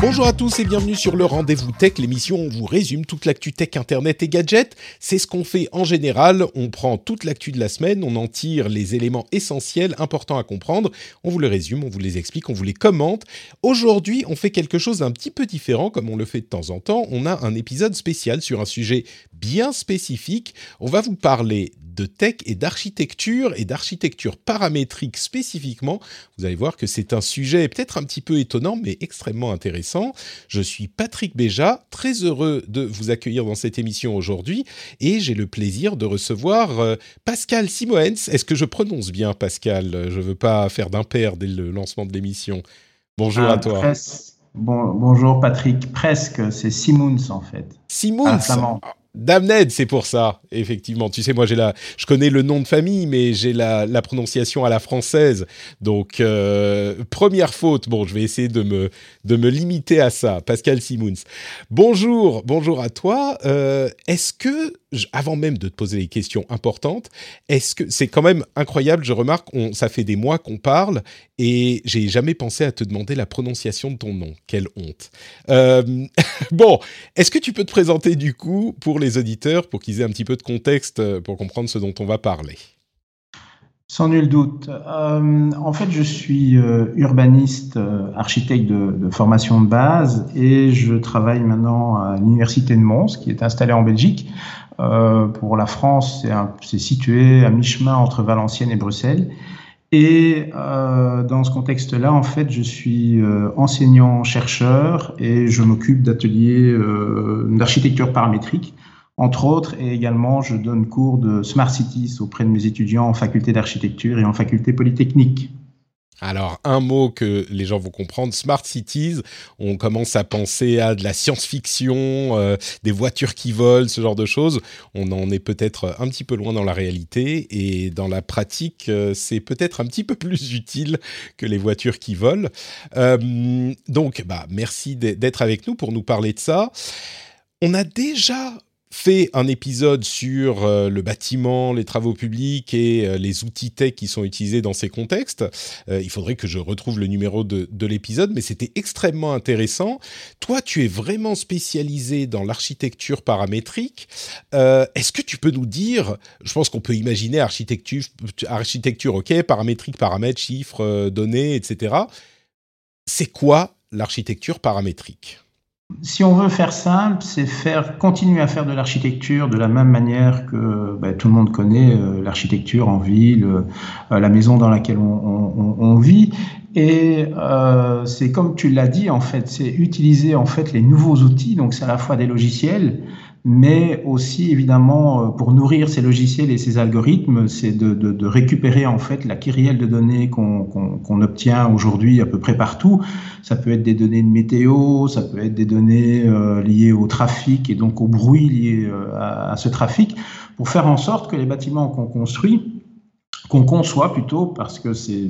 Bonjour à tous et bienvenue sur le Rendez-vous Tech, l'émission où on vous résume toute l'actu tech, internet et gadgets. C'est ce qu'on fait en général, on prend toute l'actu de la semaine, on en tire les éléments essentiels, importants à comprendre, on vous les résume, on vous les explique, on vous les commente. Aujourd'hui, on fait quelque chose d'un petit peu différent, comme on le fait de temps en temps. On a un épisode spécial sur un sujet bien spécifique. On va vous parler de tech et d'architecture et d'architecture paramétrique spécifiquement. Vous allez voir que c'est un sujet peut-être un petit peu étonnant mais extrêmement intéressant. Je suis Patrick Béja, très heureux de vous accueillir dans cette émission aujourd'hui et j'ai le plaisir de recevoir euh, Pascal Simoens. Est-ce que je prononce bien Pascal? Je ne veux pas faire d'impair dès le lancement de l'émission. Bonjour Ah, à toi. Bon, bonjour Patrick, presque, c'est Simons en fait. Simons. Damned, c'est pour ça, effectivement. Tu sais, moi, j'ai la, je connais le nom de famille, mais j'ai la, prononciation à la française. Donc, euh, première faute. Bon, je vais essayer de me, de me limiter à ça. Pascal Simons. Bonjour, bonjour à toi. Euh, est-ce que, avant même de te poser les questions importantes, est-ce que c'est quand même incroyable Je remarque, ça fait des mois qu'on parle et j'ai jamais pensé à te demander la prononciation de ton nom. Quelle honte. Euh, bon, est-ce que tu peux te présenter du coup pour les auditeurs, pour qu'ils aient un petit peu de contexte, euh, pour comprendre ce dont on va parler Sans nul doute. Euh, en fait, je suis euh, urbaniste, architecte de, formation de base et je travaille maintenant à l'Université de Mons, qui est installée en Belgique. Pour la France, c'est situé à mi-chemin entre Valenciennes et Bruxelles. Et euh, dans ce contexte-là, en fait, je suis euh, enseignant-chercheur et je m'occupe d'ateliers euh, d'architecture paramétrique, entre autres, et également je donne cours de Smart Cities auprès de mes étudiants en faculté d'architecture et en faculté polytechnique. Alors, un mot que les gens vont comprendre, Smart Cities, on commence à penser à de la science-fiction, euh, des voitures qui volent, ce genre de choses. On en est peut-être un petit peu loin dans la réalité et dans la pratique, euh, c'est peut-être un petit peu plus utile que les voitures qui volent. Euh, donc, bah, merci d'être avec nous pour nous parler de ça. On a déjà fait un épisode sur euh, le bâtiment, les travaux publics et euh, les outils tech qui sont utilisés dans ces contextes. Euh, il faudrait que je retrouve le numéro de, de l'épisode, mais c'était extrêmement intéressant. Toi, tu es vraiment spécialisé dans l'architecture paramétrique. Est-ce que tu peux nous dire, je pense qu'on peut imaginer architecture, architecture, ok, paramétrique, paramètres, chiffres, données, etc. C'est quoi l'architecture paramétrique? Si on veut faire simple, c'est faire continuer à faire de l'architecture de la même manière que ben, tout le monde connaît euh, l'architecture en ville, euh, la maison dans laquelle on vit. Et euh, c'est comme tu l'as dit en fait, c'est utiliser en fait les nouveaux outils. Donc c'est à la fois des logiciels, mais aussi évidemment euh, pour nourrir ces logiciels et ces algorithmes, c'est de, de- de récupérer en fait la kyrielle de données qu'on obtient aujourd'hui à peu près partout. Ça peut être des données de météo, ça peut être des données euh, liées au trafic et donc au bruit lié euh, à ce trafic, pour faire en sorte que les bâtiments qu'on construit qu'on conçoit plutôt, parce que c'est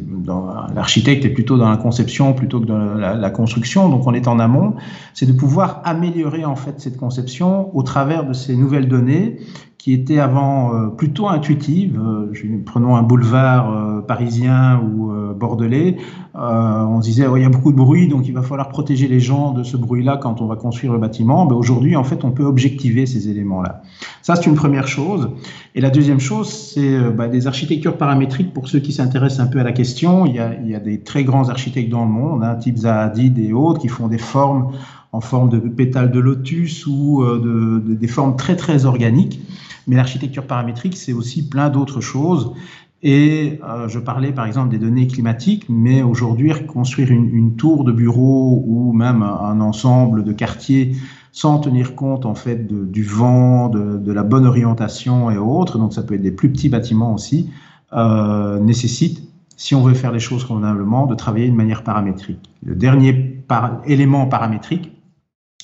l'architecte est plutôt dans la conception plutôt que dans la, la construction, donc on est en amont, c'est de pouvoir améliorer en fait cette conception au travers de ces nouvelles données qui étaient avant euh, plutôt intuitives. Euh, prenons un boulevard euh, parisien ou bordelais, on disait oh, il y a beaucoup de bruit, donc il va falloir protéger les gens de ce bruit-là quand on va construire le bâtiment. Ben, Aujourd'hui, en fait, on peut objectiver ces éléments-là. Ça, c'est une première chose. Et la deuxième chose, c'est bah, des architectures paramétriques. Pour ceux qui s'intéressent un peu à la question, il y a, il y a des très grands architectes dans le monde, hein, type Zaha Hadid et autres, qui font des formes en forme de pétales de lotus ou euh, de, de- des formes très très organiques. Mais l'architecture paramétrique, c'est aussi plein d'autres choses. Et euh, je parlais par exemple des données climatiques, mais aujourd'hui, reconstruire une, tour de bureau ou même un, un ensemble de quartiers sans tenir compte en fait du vent, de, la bonne orientation et autres. Donc ça peut être des plus petits bâtiments aussi. Euh, nécessite, si on veut faire les choses convenablement, de travailler de manière paramétrique. Le dernier élément paramétrique,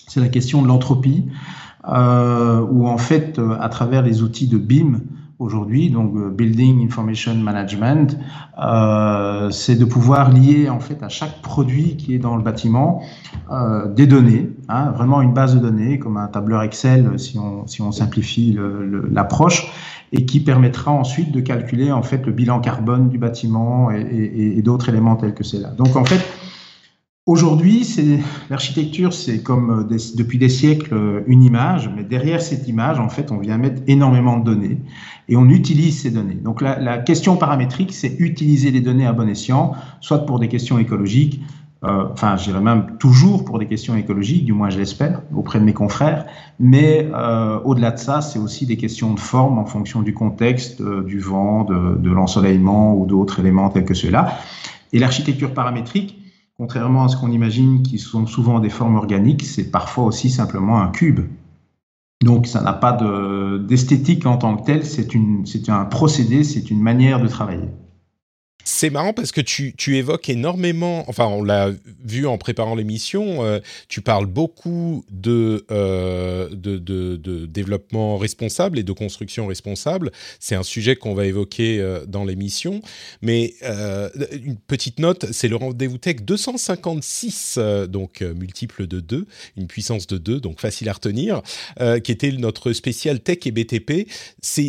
c'est la question de l'entropie, euh, où en fait, euh, à travers les outils de BIM, aujourd'hui, donc euh, Building Information Management, c'est de pouvoir lier en fait à chaque produit qui est dans le bâtiment des données, hein, vraiment une base de données comme un tableur Excel si on, si on simplifie l'approche et qui permettra ensuite de calculer en fait le bilan carbone du bâtiment et, et, et d'autres éléments tels que c'est là. Donc en fait, Aujourd'hui, l'architecture, c'est comme euh, depuis des siècles euh, une image, mais derrière cette image, en fait, on vient mettre énormément de données et on utilise ces données. Donc la, la question paramétrique, c'est utiliser les données à bon escient, soit pour des questions écologiques, euh, enfin, je dirais même toujours pour des questions écologiques, du moins je l'espère, auprès de mes confrères, mais euh, au-delà de ça, c'est aussi des questions de forme en fonction du contexte, euh, du vent, de, de l'ensoleillement ou d'autres éléments tels que ceux-là. Et l'architecture paramétrique, contrairement à ce qu'on imagine qui sont souvent des formes organiques, c'est parfois aussi simplement un cube. Donc ça n'a pas d'esthétique en tant que tel, c'est un procédé, c'est une manière de travailler. C'est marrant parce que tu, tu, évoques énormément, enfin on l'a vu en préparant l'émission, euh, tu parles beaucoup de, euh, de, de, développement responsable et de construction responsable. C'est un sujet qu'on va évoquer euh, dans l'émission. Mais une petite note, c'est le rendez-vous tech 256, euh, donc multiple de 2, une puissance de 2, donc facile à retenir, qui était notre spécial tech et BTP.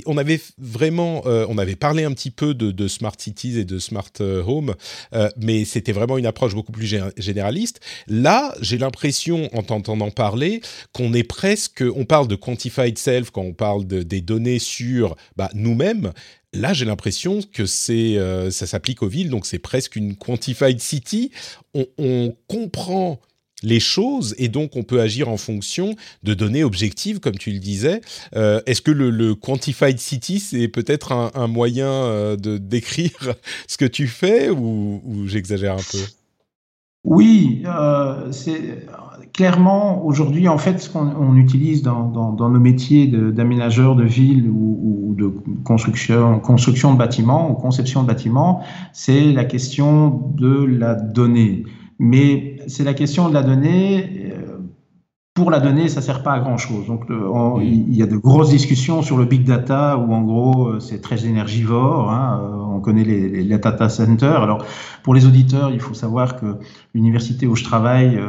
On avait vraiment, on avait parlé un petit peu de, de Smart Cities et de Smart euh, Home, euh, mais c'était vraiment une approche beaucoup plus généraliste. Là, j'ai l'impression, en t'entendant parler, qu'on est presque, on parle de quantified self quand on parle des données sur bah, nous-mêmes. Là, j'ai l'impression que c'est, euh, ça s'applique aux villes, donc c'est presque une quantified city. On, on comprend les choses et donc on peut agir en fonction de données objectives, comme tu le disais. Euh, est-ce que le, Quantified City, c'est peut-être un, moyen euh, de décrire ce que tu fais ou, j'exagère un peu? Oui, euh, c'est clairement aujourd'hui en fait ce qu'on utilise dans, nos métiers d'aménageur de, ville ou, de construction, construction de bâtiments ou conception de bâtiments, c'est la question de la donnée. Mais c'est la question de la donnée. Euh, pour la donnée, ça sert pas à grand chose. Donc, il y a de grosses discussions sur le big data où, en gros, euh, c'est très énergivore. Hein. Euh, on connaît les, data centers. Alors, pour les auditeurs, il faut savoir que l'université où je travaille,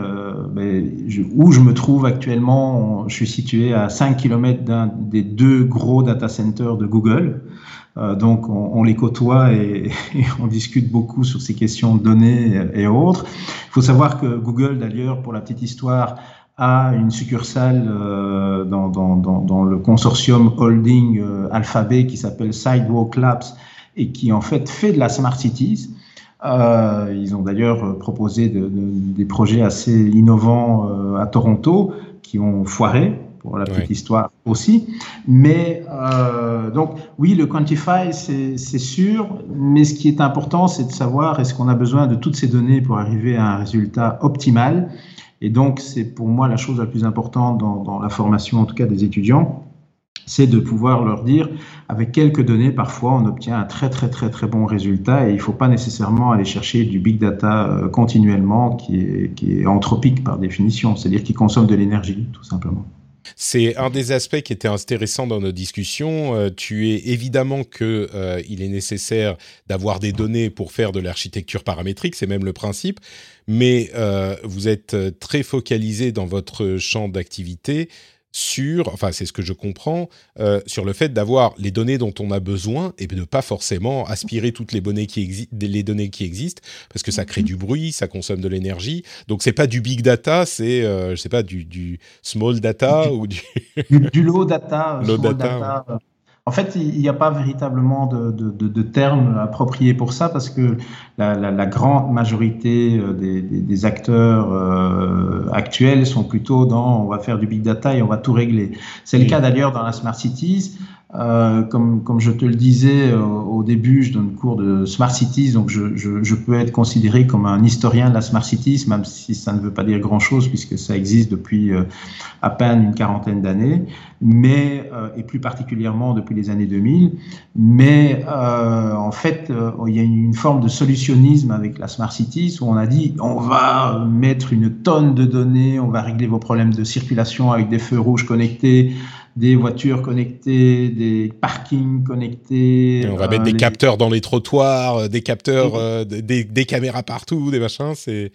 ben, où je me trouve actuellement, je suis situé à 5 km d'un des deux gros data centers de Google. Euh, donc, on, les côtoie et, on discute beaucoup sur ces questions de données et autres. Il faut savoir que Google, d'ailleurs, pour la petite histoire, a une succursale euh, dans, le consortium holding euh, Alphabet qui s'appelle Sidewalk Labs et qui en fait fait de la Smart Cities. Ils ont d'ailleurs proposé de, de, des projets assez innovants à Toronto qui ont foiré pour la petite histoire aussi. Mais euh, donc, oui, le Quantify, c'est sûr, mais ce qui est important, c'est de savoir est-ce qu'on a besoin de toutes ces données pour arriver à un résultat optimal? Et donc, c'est pour moi la chose la plus importante dans, dans la formation, en tout cas des étudiants, c'est de pouvoir leur dire, avec quelques données, parfois, on obtient un très, très, très, très bon résultat et il ne faut pas nécessairement aller chercher du big data euh, continuellement qui est, qui est anthropique par définition, c'est-à-dire qui consomme de l'énergie, tout simplement. C'est un des aspects qui était intéressant dans nos discussions. Euh, tu es évidemment que euh, il est nécessaire d'avoir des données pour faire de l'architecture paramétrique, c'est même le principe. Mais euh, vous êtes très focalisé dans votre champ d'activité sur, enfin c'est ce que je comprends, euh, sur le fait d'avoir les données dont on a besoin et de ne pas forcément aspirer toutes les données qui, les données qui existent, parce que ça crée du bruit, ça consomme de l'énergie. Donc c'est pas du big data, c'est, euh, je sais pas, du, small data ou du... du, low data. Low data en fait, il n'y a pas véritablement de, de, termes appropriés pour ça parce que la, grande majorité euh, des, acteurs euh, actuels sont plutôt dans on va faire du big data et on va tout régler. C'est le cas d'ailleurs dans la Smart Cities. Euh, comme, comme je te le disais euh, au début, je donne cours de Smart Cities, donc je, je, je, peux être considéré comme un historien de la Smart Cities, même si ça ne veut pas dire grand-chose puisque ça existe depuis euh, à peine une quarantaine d'années, mais et plus particulièrement depuis les années 2000. Mais en fait, il y a une forme de solutionnisme avec la Smart Cities où on a dit on va mettre une tonne de données, on va régler vos problèmes de circulation avec des feux rouges connectés des voitures connectées, des parkings connectés. on va mettre des euh, capteurs dans les trottoirs, euh, des capteurs, euh, des, des, caméras partout, des machins. C'est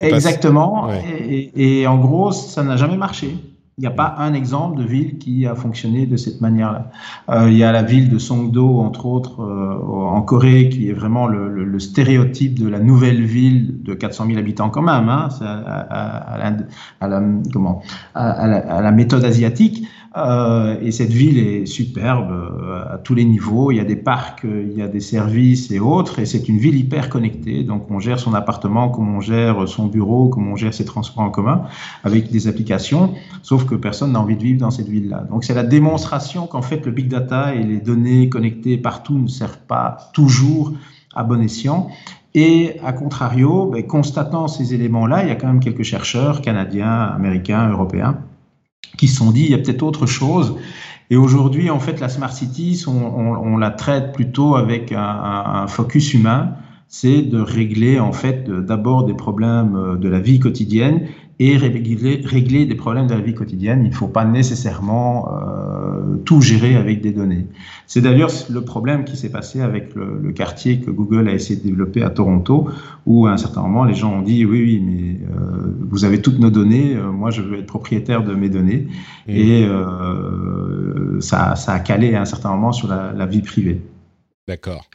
exactement. Et, et, en gros, ça n'a jamais marché. Il n'y a pas un exemple de ville qui a fonctionné de cette manière-là. Euh, il y a la ville de Songdo, entre autres, en Corée, qui est vraiment le, le, le, stéréotype de la nouvelle ville de 400 000 habitants quand même, hein, à, à, à, la, à, la, comment, à, la, à la méthode asiatique. Euh, et cette ville est superbe euh, à tous les niveaux. Il y a des parcs, il y a des services et autres. Et c'est une ville hyper connectée. Donc on gère son appartement comme on gère son bureau, comme on gère ses transports en commun avec des applications. Sauf que personne n'a envie de vivre dans cette ville-là. Donc c'est la démonstration qu'en fait le big data et les données connectées partout ne servent pas toujours à bon escient. Et à contrario, ben, constatant ces éléments-là, il y a quand même quelques chercheurs canadiens, américains, européens qui sont dit il y a peut-être autre chose. Et aujourd'hui, en fait, la Smart City, on la traite plutôt avec un, un, focus humain. C'est de régler en fait d'abord des problèmes euh, de la vie quotidienne et régler, régler, des problèmes de la vie quotidienne. Il ne faut pas nécessairement euh, tout gérer avec des données. C'est d'ailleurs le problème qui s'est passé avec le, le, quartier que Google a essayé de développer à Toronto, où à un certain moment, les gens ont dit oui, oui, mais euh, vous avez toutes nos données, euh, moi je veux être propriétaire de mes données. Et ça, ça, a calé à un certain moment sur la, la vie privée. D'accord.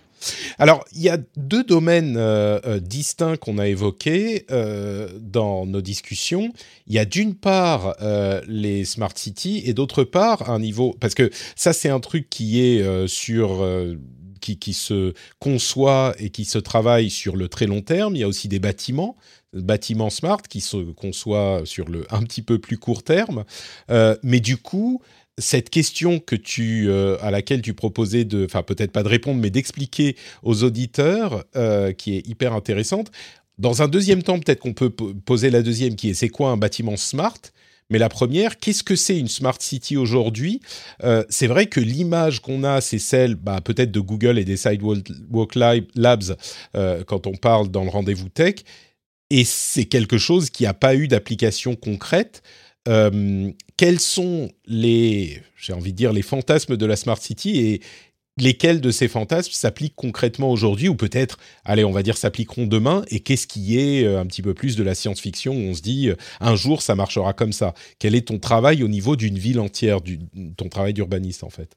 Alors, il y a deux domaines euh, euh, distincts qu'on a évoqués euh, dans nos discussions. Il y a d'une part les smart cities et d'autre part un niveau parce que ça c'est un truc qui est sur qui, qui, se conçoit et qui se travaille sur le très long terme. Il y a aussi des bâtiments bâtiments smart qui se conçoit sur le un petit peu plus court terme. mais du coup, cette question que tu, euh, à laquelle tu proposais de, enfin peut-être pas de répondre, mais d'expliquer aux auditeurs, euh, qui est hyper intéressante. Dans un deuxième temps, peut-être qu'on peut poser la deuxième, qui est c'est quoi un bâtiment smart? Mais la première, qu'est-ce que c'est une smart city aujourd'hui? Euh, C'est vrai que l'image qu'on a, c'est celle bah, peut-être de Google et des Sidewalk Labs quand on parle dans le rendez-vous tech, et c'est quelque chose qui n'a pas eu d'application concrète. Euh, quels sont les, j'ai envie de dire, les fantasmes de la Smart City et lesquels de ces fantasmes s'appliquent concrètement aujourd'hui ou peut-être, allez, on va dire, s'appliqueront demain et qu'est-ce qui est euh, un petit peu plus de la science-fiction où on se dit, euh, un jour, ça marchera comme ça. Quel est ton travail au niveau d'une ville entière, ton travail d'urbaniste en fait?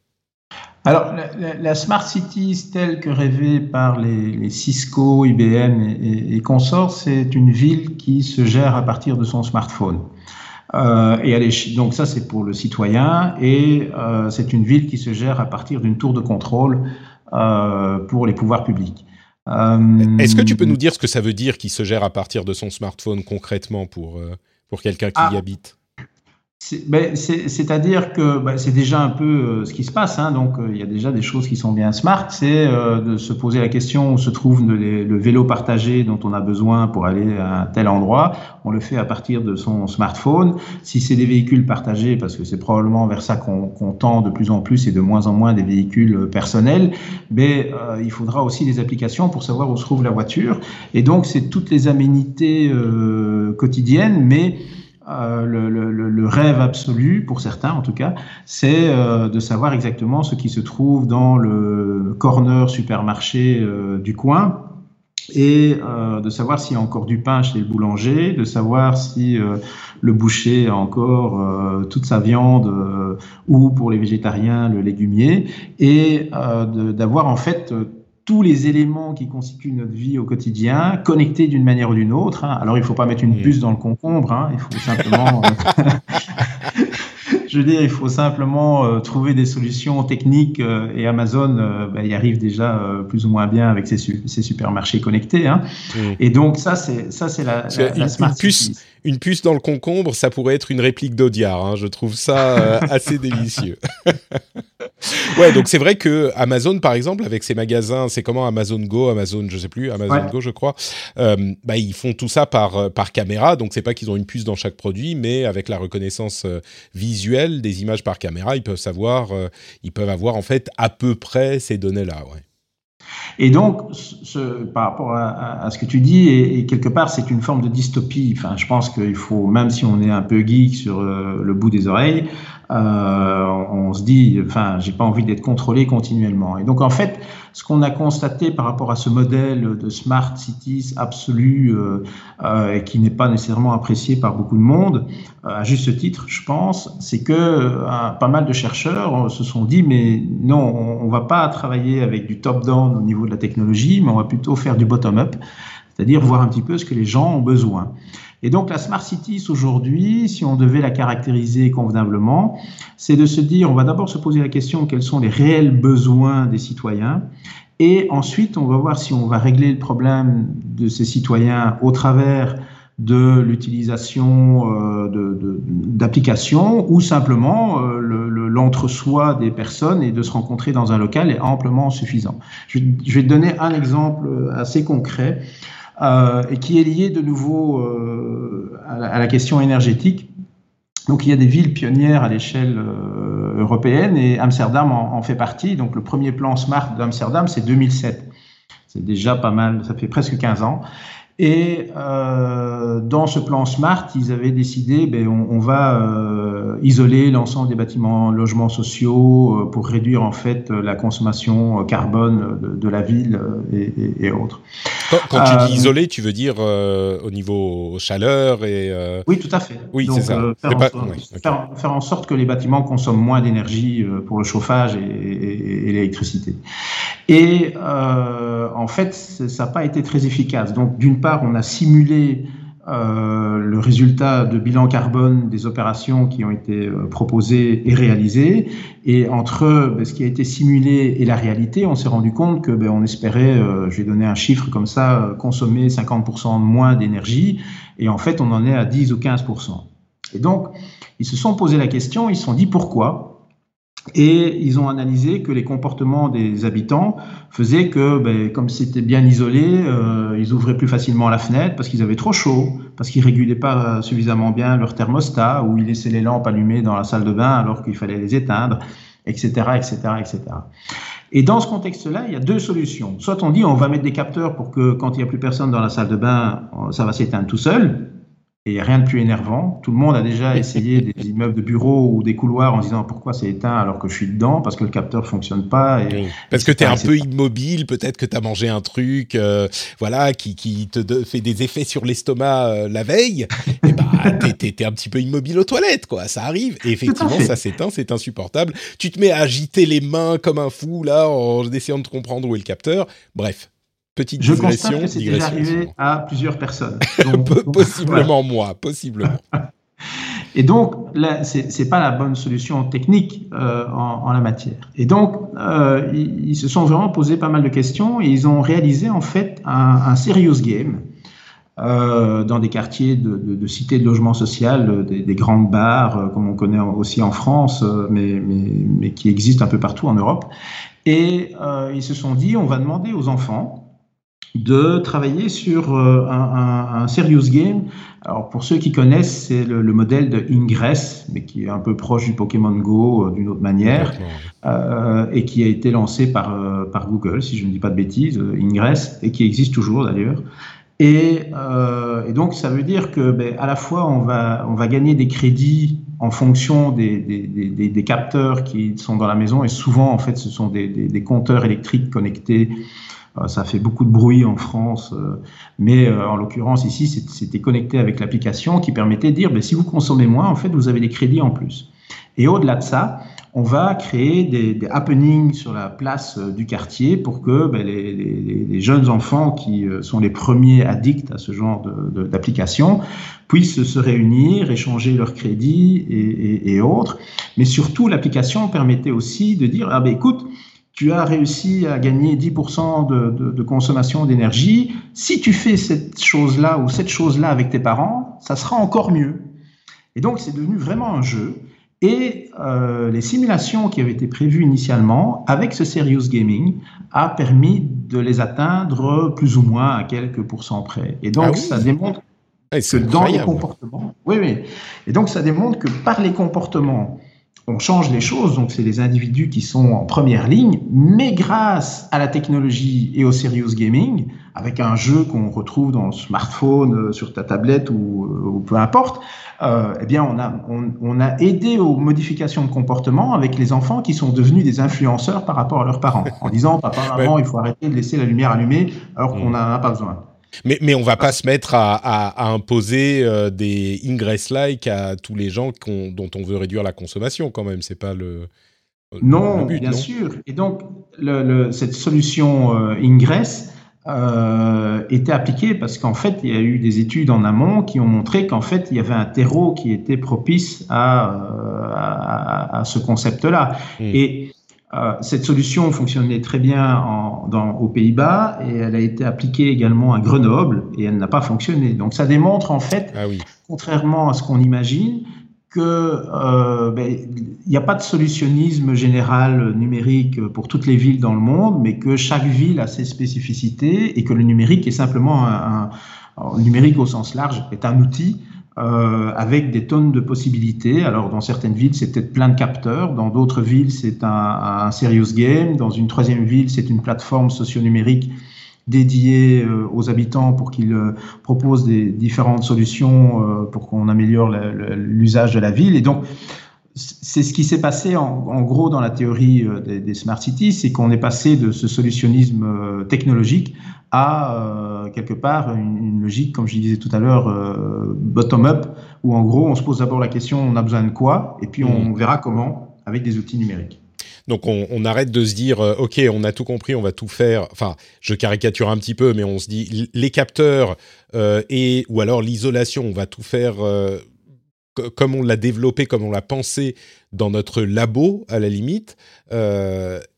Alors, la, Smart Cities telle que rêvée par les, Cisco, IBM et consorts, c'est une ville qui se gère à partir de son smartphone. Euh, et elle est, donc ça, c'est pour le citoyen. Et euh, c'est une ville qui se gère à partir d'une tour de contrôle euh, pour les pouvoirs publics. Est-ce que tu peux nous dire ce que ça veut dire qui se gère à partir de son smartphone concrètement pour, pour quelqu'un qui ah, y habite? C'est-à-dire ben, que ben, c'est déjà un peu euh, ce qui se passe. Hein, donc, euh, il y a déjà des choses qui sont bien smart. C'est euh, de se poser la question où se trouve le, vélo partagé dont on a besoin pour aller à un tel endroit. On le fait à partir de son smartphone. Si c'est des véhicules partagés, parce que c'est probablement vers ça qu'on qu tend de plus en plus et de moins en moins des véhicules personnels, mais euh, il faudra aussi des applications pour savoir où se trouve la voiture. Et donc, c'est toutes les aménités euh, quotidiennes, mais euh, le, rêve absolu, pour certains en tout cas, c'est euh, de savoir exactement ce qui se trouve dans le corner supermarché euh, du coin et de savoir s'il y a encore du pain chez le boulanger, de savoir si le boucher a encore toute sa viande ou pour les végétariens le légumier et d'avoir en fait tous les éléments qui constituent notre vie au quotidien, connectés d'une manière ou d'une autre. Hein. Alors, il ne faut pas mettre une puce dans le concombre, hein. il faut simplement... Euh, je veux dire, il faut simplement euh, trouver des solutions techniques euh, et Amazon euh, bah, y arrive déjà plus ou moins bien avec ses, su ses supermarchés connectés. Hein. Mmh. Et donc ça, c'est ça, c'est la, la, la, smart une puce, une puce dans le concombre, ça pourrait être une réplique d'Audiard. Hein. Je trouve ça euh, assez délicieux. ouais, donc c'est vrai que Amazon, par exemple, avec ses magasins, c'est comment Amazon Go, Amazon, je sais plus, Amazon Go, je crois. Euh, bah, ils font tout ça par euh, par caméra. Donc c'est pas qu'ils ont une puce dans chaque produit, mais avec la reconnaissance visuelle des images par caméra, ils peuvent savoir, ils peuvent avoir en fait à peu près ces données-là. Ouais. Et donc, ce, par rapport à, ce que tu dis, et, quelque part, c'est une forme de dystopie. Enfin, je pense qu'il faut, même si on est un peu geek sur euh, le bout des oreilles, euh, on, se dit, enfin, j'ai pas envie d'être contrôlé continuellement. Et donc, en fait, ce qu'on a constaté par rapport à ce modèle de smart cities absolu euh, euh, et qui n'est pas nécessairement apprécié par beaucoup de monde, euh, à juste titre, je pense, c'est que euh, pas mal de chercheurs se sont dit, mais non, on, on va pas travailler avec du top-down au niveau de la technologie, mais on va plutôt faire du bottom-up, c'est-à-dire voir un petit peu ce que les gens ont besoin. Et donc la Smart Cities aujourd'hui, si on devait la caractériser convenablement, c'est de se dire, on va d'abord se poser la question quels sont les réels besoins des citoyens? Et ensuite, on va voir si on va régler le problème de ces citoyens au travers de l'utilisation euh, d'applications ou simplement euh, l'entre-soi des personnes et de se rencontrer dans un local est amplement suffisant. Je, je vais te donner un exemple assez concret euh, et qui est lié de nouveau euh, à, la, question énergétique. Donc il y a des villes pionnières à l'échelle euh, européenne et Amsterdam en, fait partie. Donc le premier plan Smart d'Amsterdam, c'est 2007. C'est déjà pas mal, ça fait presque 15 ans. Et dans ce plan SMART, ils avaient décidé, ben, on, va isoler l'ensemble des bâtiments logements sociaux pour réduire en fait la consommation carbone de, la ville et autres. Quand, quand tu dis isoler, tu veux dire au niveau chaleur et Oui, tout à fait. Oui, c'est ça. Faire, pas... en, ouais, faire, faire, en sorte que les bâtiments consomment moins d'énergie pour le chauffage et, et l'électricité. Et en fait, ça n'a pas été très efficace. Donc, d'une part on a simulé euh, le résultat de bilan carbone des opérations qui ont été euh, proposées et réalisées. Et entre ben, ce qui a été simulé et la réalité, on s'est rendu compte que ben, on espérait, euh, je vais donner un chiffre comme ça, consommer 50% moins d'énergie. Et en fait, on en est à 10 ou 15%. Et donc, ils se sont posé la question, ils se sont dit pourquoi? Et ils ont analysé que les comportements des habitants faisaient que, ben, comme c'était bien isolé, euh, ils ouvraient plus facilement la fenêtre parce qu'ils avaient trop chaud, parce qu'ils régulaient pas suffisamment bien leur thermostat, ou ils laissaient les lampes allumées dans la salle de bain alors qu'il fallait les éteindre, etc., etc., etc. Et dans ce contexte-là, il y a deux solutions. Soit on dit on va mettre des capteurs pour que quand il n'y a plus personne dans la salle de bain, ça va s'éteindre tout seul. Et il n'y a rien de plus énervant. Tout le monde a déjà essayé des immeubles de bureaux ou des couloirs en disant pourquoi c'est éteint alors que je suis dedans, parce que le capteur fonctionne pas. Et, parce que tu es un peu immobile, peut-être que tu as mangé un truc euh, voilà, qui, qui te fait des effets sur l'estomac euh, la veille. et bah, tu es, un petit peu immobile aux toilettes, quoi. Ça arrive. Et effectivement, ça s'éteint, c'est insupportable. Tu te mets à agiter les mains comme un fou, là, en essayant de comprendre où est le capteur. Bref, petite je digression. Je que c'est déjà arrivé à plusieurs personnes. Donc, possiblement voilà. moi, possiblement. Et donc, ce n'est pas la bonne solution technique euh, en, en, la matière. Et donc, euh, ils, ils, se sont vraiment posé pas mal de questions et ils ont réalisé en fait un, un serious game euh, dans des quartiers de, de, de cités de logement social, des, des grandes bars, comme on connaît aussi en France, mais, mais, mais, qui existent un peu partout en Europe. Et ils se sont dit, on va demander aux enfants de travailler sur euh, un, un, un, serious game. Alors pour ceux qui connaissent, c'est le, le, modèle de Ingress, mais qui est un peu proche du Pokémon Go euh, d'une autre manière, euh, et qui a été lancé par, par Google, si je ne dis pas de bêtises, Ingress, et qui existe toujours d'ailleurs. Et, et, donc ça veut dire que ben, à la fois on va, on va gagner des crédits en fonction des, des, des, des, capteurs qui sont dans la maison, et souvent en fait ce sont des, compteurs électriques connectés ça fait beaucoup de bruit en France, euh, mais euh, en l'occurrence ici, c'était connecté avec l'application qui permettait de dire, ben, si vous consommez moins, en fait, vous avez des crédits en plus. Et au-delà de ça, on va créer des, des, happenings sur la place du quartier pour que ben, les, les, les, jeunes enfants qui sont les premiers addicts à ce genre d'application puissent se réunir, échanger leurs crédits et, et, et autres. Mais surtout, l'application permettait aussi de dire, ah ben écoute, tu as réussi à gagner 10% de, de, consommation d'énergie. Si tu fais cette chose-là ou cette chose-là avec tes parents, ça sera encore mieux. Et donc, c'est devenu vraiment un jeu. Et euh, les simulations qui avaient été prévues initialement avec ce Serious Gaming a permis de les atteindre plus ou moins à quelques pourcents près. Et donc, ah ça démontre ah, que dans les comportements, oui, oui. Et donc, ça démontre que par les comportements, on change les choses, donc c'est les individus qui sont en première ligne, mais grâce à la technologie et au serious gaming, avec un jeu qu'on retrouve dans le smartphone, euh, sur ta tablette ou, euh, peu importe, euh, eh bien on a, on, a aidé aux modifications de comportement avec les enfants qui sont devenus des influenceurs par rapport à leurs parents, en disant papa, maman, il faut arrêter de laisser la lumière allumée alors qu'on n'en a pas besoin. Mais, mais on va pas se mettre à, imposer euh, des ingress-like à tous les gens dont on veut réduire la consommation quand même. C'est pas le. Non, bien sûr. Et donc, le, cette solution euh, ingress euh, était appliquée parce qu'en fait, il y a eu des études en amont qui ont montré qu'en fait, il y avait un terreau qui était propice à, à, ce concept-là. Hmm. Et euh, cette solution fonctionnait très bien en, dans, aux Pays-Bas et elle a été appliquée également à Grenoble et elle n'a pas fonctionné. Donc ça démontre en fait, ah contrairement à ce qu'on imagine, que euh, ben, n'y a pas de solutionnisme général numérique pour toutes les villes dans le monde, mais que chaque ville a ses spécificités et que le numérique est simplement un, un numérique au sens large est un outil euh, avec des tonnes de possibilités. Alors, dans certaines villes, c'est peut-être plein de capteurs. Dans d'autres villes, c'est un, un, serious game. Dans une troisième ville, c'est une plateforme socio-numérique dédiée euh, aux habitants pour qu'ils euh, proposent des différentes solutions euh, pour qu'on améliore l'usage de la ville. Et donc, c'est ce qui s'est passé en, en, gros dans la théorie des, des smart cities, c'est qu'on est passé de ce solutionnisme technologique à euh, quelque part une, logique, comme je disais tout à l'heure, euh, bottom-up, où en gros on se pose d'abord la question on a besoin de quoi, et puis on mm. verra comment avec des outils numériques. Donc on, arrête de se dire euh, ok on a tout compris on va tout faire enfin je caricature un petit peu mais on se dit les capteurs et ou alors l'isolation on va tout faire comme on l'a développé comme on l'a pensé dans notre labo à la limite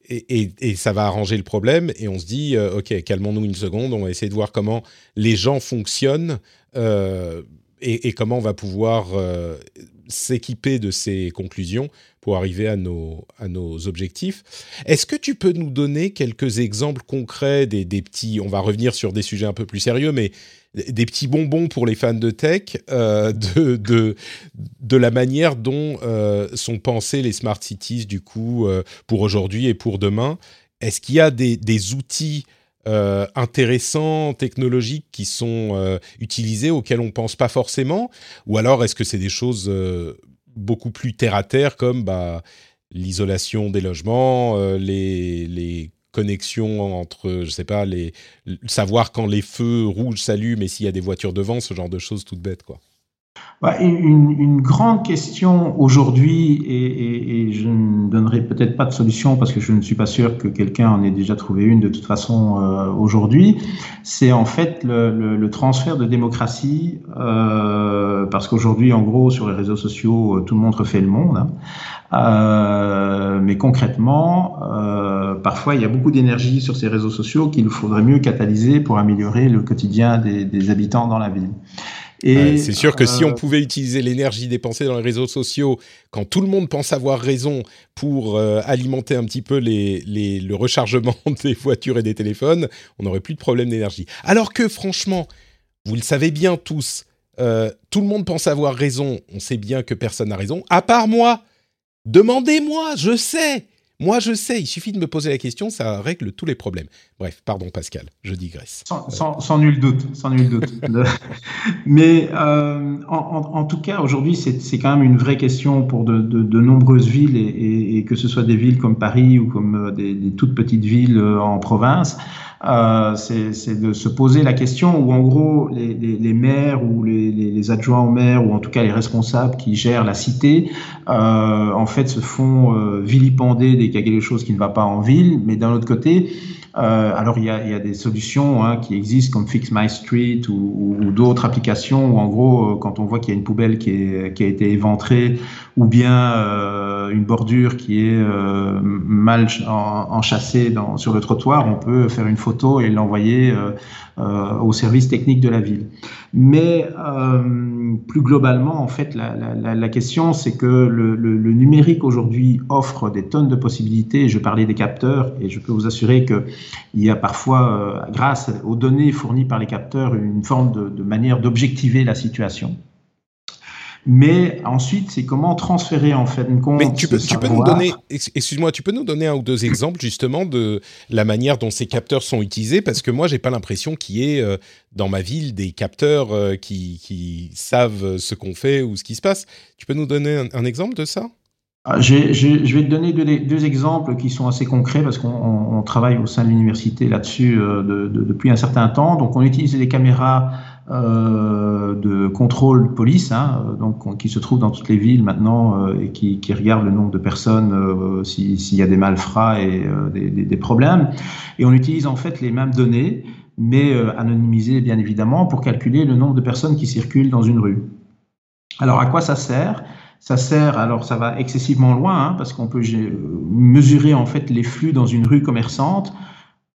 et, ça va arranger le problème. Et on se dit, euh, ok, calmons-nous une seconde, on va essayer de voir comment les gens fonctionnent euh, et, comment on va pouvoir euh, s'équiper de ces conclusions pour arriver à nos, à nos objectifs. Est-ce que tu peux nous donner quelques exemples concrets des, des petits, on va revenir sur des sujets un peu plus sérieux, mais des petits bonbons pour les fans de tech euh, de, de, la manière dont euh, sont pensés les smart cities du coup euh, pour aujourd'hui et pour demain. Est-ce qu'il y a des, des outils intéressants, technologiques qui sont utilisés auxquels on pense pas forcément? Ou alors est-ce que c'est des choses beaucoup plus terre à terre comme bah, l'isolation des logements, les, les connexion entre, je sais pas, les, savoir quand les feux rouges s'allument et s'il y a des voitures devant, ce genre de choses toutes bêtes, quoi. Une, grande question aujourd'hui, et, je ne donnerai peut-être pas de solution parce que je ne suis pas sûr que quelqu'un en ait déjà trouvé une de toute façon euh, aujourd'hui, c'est en fait le, transfert de démocratie, euh, parce qu'aujourd'hui, en gros, sur les réseaux sociaux, tout le monde refait le monde. Hein. Euh, mais concrètement, euh, parfois, il y a beaucoup d'énergie sur ces réseaux sociaux qu'il faudrait mieux catalyser pour améliorer le quotidien des, des habitants dans la ville. C'est sûr que si on euh, pouvait utiliser l'énergie dépensée dans les réseaux sociaux, quand tout le monde pense avoir raison pour euh, alimenter un petit peu les, les, le rechargement des voitures et des téléphones, on n'aurait plus de problème d'énergie. Alors que franchement, vous le savez bien tous, euh, tout le monde pense avoir raison, on sait bien que personne n'a raison, à part moi. Demandez-moi, je sais. Moi, je sais, il suffit de me poser la question, ça règle tous les problèmes. Bref, pardon Pascal, je digresse. Sans, nul doute, sans nul doute. Mais euh, en, tout cas, aujourd'hui, c'est quand même une vraie question pour de, nombreuses villes, et, que ce soit des villes comme Paris ou comme euh, des toutes petites villes euh, en province. Euh, c'est de se poser la question où en gros les, les, les maires ou les, les, adjoints au maire ou en tout cas les responsables qui gèrent la cité euh, en fait se font euh, vilipender dès qu'il y a quelque chose qui ne va pas en ville, mais d'un autre côté euh, alors il y a, il y a des solutions hein, qui existent comme Fix My Street ou, ou, d'autres applications où en gros euh, quand on voit qu'il y a une poubelle qui, est, qui, a été éventrée ou bien une bordure qui est mal enchâssée dans, sur le trottoir, on peut faire une photo et l'envoyer au service technique de la ville. Mais plus globalement, en fait, la, la, la question, c'est que le, le, le numérique aujourd'hui offre des tonnes de possibilités. Je parlais des capteurs et je peux vous assurer qu'il y a parfois, grâce aux données fournies par les capteurs, une forme de, de manière d'objectiver la situation. Mais ensuite, c'est comment transférer en fait une compte. Mais tu peux, tu peux nous donner, excuse-moi, tu peux nous donner un ou deux exemples justement de la manière dont ces capteurs sont utilisés? Parce que moi, j'ai pas l'impression qu'il y ait euh, dans ma ville des capteurs euh, qui, qui, savent ce qu'on fait ou ce qui se passe. Tu peux nous donner un, exemple de ça? Ah, je, vais te donner deux, deux, exemples qui sont assez concrets parce qu'on travaille au sein de l'université là-dessus euh, de, de, depuis un certain temps. Donc, on utilise des caméras euh, de contrôle police, hein, donc qui se trouve dans toutes les villes maintenant euh, et qui, regarde le nombre de personnes euh, s'il y a des malfrats et des, problèmes. Et on utilise en fait les mêmes données, mais anonymisées bien évidemment, pour calculer le nombre de personnes qui circulent dans une rue. Alors à quoi ça sert? Ça sert, alors ça va excessivement loin, hein, parce qu'on peut mesurer en fait les flux dans une rue commerçante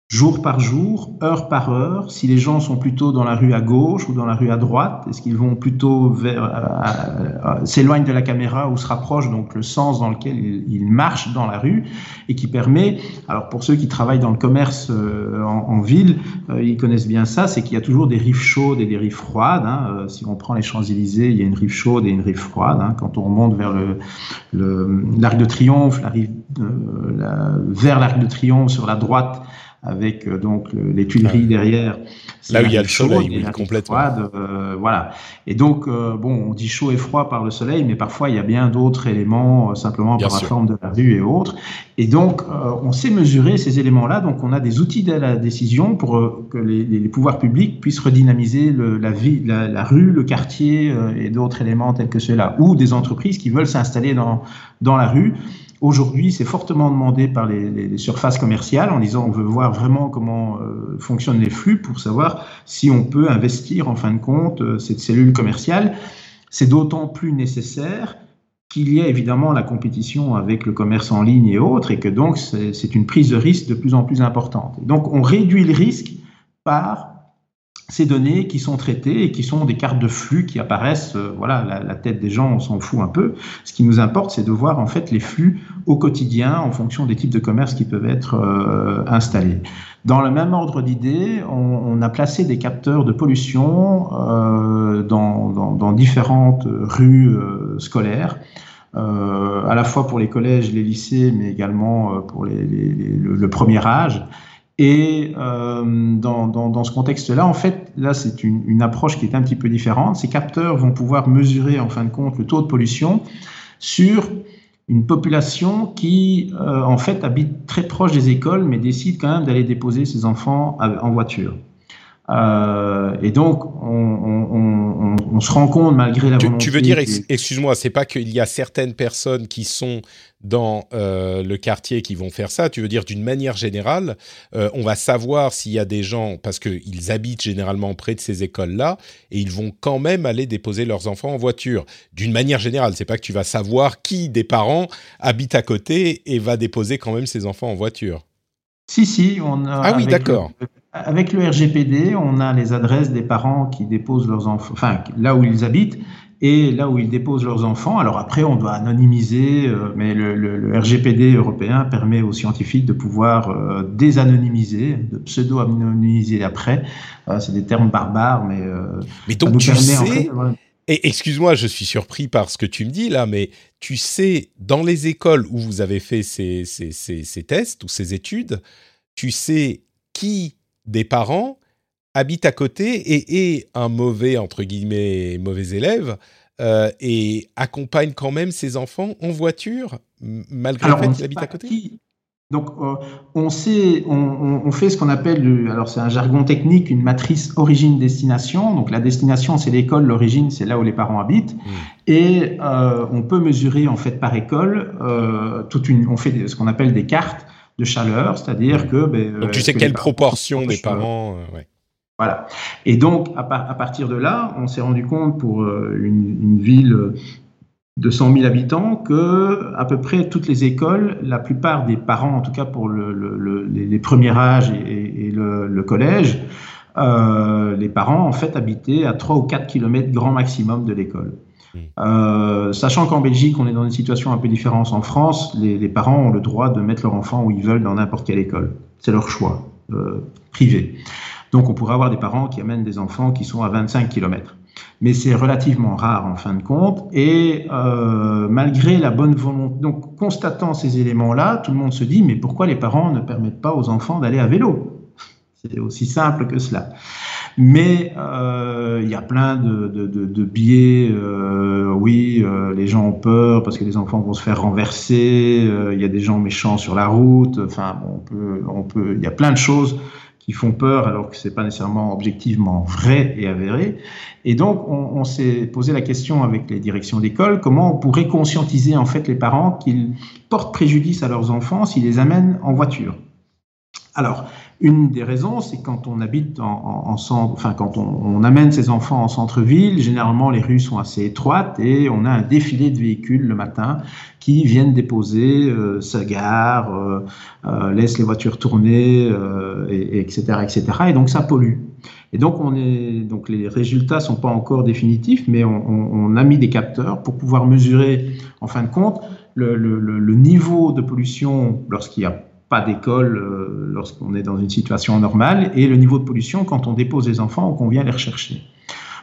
jour par jour, heure par heure, si les gens sont plutôt dans la rue à gauche ou dans la rue à droite, est-ce qu'ils vont plutôt vers, euh, euh, s'éloignent de la caméra ou se rapprochent, donc le sens dans lequel ils, marchent dans la rue, et qui permet, alors pour ceux qui travaillent dans le commerce euh, en, ville, ils connaissent bien ça, c'est qu'il y a toujours des rives chaudes et des rives froides. Hein. si on prend les Champs-Élysées, il y a une rive chaude et une rive froide. Hein. Quand on remonte vers le, l'arc de triomphe, la rive, la, vers l'arc de triomphe sur la droite, avec euh, donc les Tuileries derrière. Là où il y a le soleil, complètement. Froide, euh, voilà. Et donc, euh, bon, on dit chaud et froid par le soleil, mais parfois il y a bien d'autres éléments, simplement par la forme de la rue et autres. Et donc, on sait mesurer ces éléments-là. Donc, on a des outils de la décision pour que les, les, pouvoirs publics puissent redynamiser le, la, vie, la, la, rue, le quartier et d'autres éléments tels que ceux-là, ou des entreprises qui veulent s'installer dans, dans la rue. Aujourd'hui, c'est fortement demandé par les, surfaces commerciales en disant on veut voir vraiment comment euh, fonctionnent les flux pour savoir si on peut investir en fin de compte euh, cette cellule commerciale. C'est d'autant plus nécessaire qu'il y a évidemment la compétition avec le commerce en ligne et autres et que donc c'est une prise de risque de plus en plus importante. Donc on réduit le risque par ces données qui sont traitées et qui sont des cartes de flux qui apparaissent, euh, voilà, la, la, tête des gens, on s'en fout un peu. Ce qui nous importe, c'est de voir en fait les flux au quotidien en fonction des types de commerces qui peuvent être euh, installés. Dans le même ordre d'idée, on, a placé des capteurs de pollution euh, dans, différentes rues scolaires. à la fois pour les collèges, les lycées, mais également pour le premier âge. Et euh, dans, dans, dans, ce contexte-là, en fait, là, c'est une, une, approche qui est un petit peu différente. Ces capteurs vont pouvoir mesurer, en fin de compte, le taux de pollution sur une population qui, euh, en fait, habite très proche des écoles, mais décide quand même d'aller déposer ses enfants en voiture. Euh, et donc, on, on, on, se rend compte, malgré la volonté... Tu veux dire, excuse-moi, c'est pas qu'il y a certaines personnes qui sont dans euh, le quartier qui vont faire ça. Tu veux dire, d'une manière générale, euh, on va savoir s'il y a des gens, parce qu'ils habitent généralement près de ces écoles-là, et ils vont quand même aller déposer leurs enfants en voiture. D'une manière générale, c'est pas que tu vas savoir qui des parents habite à côté et va déposer quand même ses enfants en voiture. Si, si, on a... Ah oui, d'accord. Avec le RGPD, on a les adresses des parents qui déposent leurs enfants, enfin là où ils habitent et là où ils déposent leurs enfants. Alors après, on doit anonymiser, euh, mais le, le, le, RGPD européen permet aux scientifiques de pouvoir euh, désanonymiser, de pseudo-anonymiser après. Euh, c'est des termes barbares, mais, euh, mais donc ça nous tu permet, sais... en fait, ouais, et excuse-moi, je suis surpris par ce que tu me dis là, mais tu sais, dans les écoles où vous avez fait ces, ces, ces, ces tests ou ces études, tu sais qui des parents habite à côté et est un mauvais, entre guillemets, mauvais élève, euh, et accompagne quand même ses enfants en voiture, malgré alors, le fait qu'il habite à côté? qui... Donc, euh, on sait, on, on, fait ce qu'on appelle, alors c'est un jargon technique, une matrice origine-destination. Donc, la destination, c'est l'école, l'origine, c'est là où les parents habitent. Mmh. Et euh, on peut mesurer, en fait, par école, euh, toute une, on fait ce qu'on appelle des cartes de chaleur, c'est-à-dire mmh. que. Ben, donc, tu sais quelle proportion des parents. ouais. Voilà. Et donc, à, par, à, partir de là, on s'est rendu compte pour euh, une, une, ville 200 000 habitants que à peu près toutes les écoles, la plupart des parents, en tout cas pour le, les, premiers âges et, le, collège, euh, les parents en fait habitaient à 3 ou 4 kilomètres grand maximum de l'école. Mmh. Euh, sachant qu'en Belgique, on est dans une situation un peu différente. En France, les, les, parents ont le droit de mettre leur enfant où ils veulent dans n'importe quelle école. C'est leur choix euh, privé. Donc on pourrait avoir des parents qui amènent des enfants qui sont à 25 kilomètres mais c'est relativement rare en fin de compte. Et euh, malgré la bonne volonté, donc constatant ces éléments-là, tout le monde se dit mais pourquoi les parents ne permettent pas aux enfants d'aller à vélo? C'est aussi simple que cela. Mais euh, il y a plein de, biais. Euh, oui, les gens ont peur parce que les enfants vont se faire renverser. Il y a des gens méchants sur la route. Enfin, on peut, on peut. Il y a plein de choses qui font peur alors que c'est pas nécessairement objectivement vrai et avéré. Et donc, on, on s'est posé la question avec les directions d'école, comment on pourrait conscientiser en fait les parents qu'ils portent préjudice à leurs enfants s'ils les amènent en voiture. Alors, une des raisons, c'est quand on habite en, en, centre, enfin quand on, amène ses enfants en centre-ville, généralement les rues sont assez étroites et on a un défilé de véhicules le matin qui viennent déposer, euh, se garent, euh, euh, laissent les voitures tourner, euh, et, etc., etc. Et donc ça pollue. Et donc on est, donc les résultats sont pas encore définitifs, mais on, a mis des capteurs pour pouvoir mesurer, en fin de compte, le niveau de pollution lorsqu'il y a pas d'école euh, lorsqu'on est dans une situation normale, et le niveau de pollution quand on dépose les enfants ou qu'on vient les rechercher.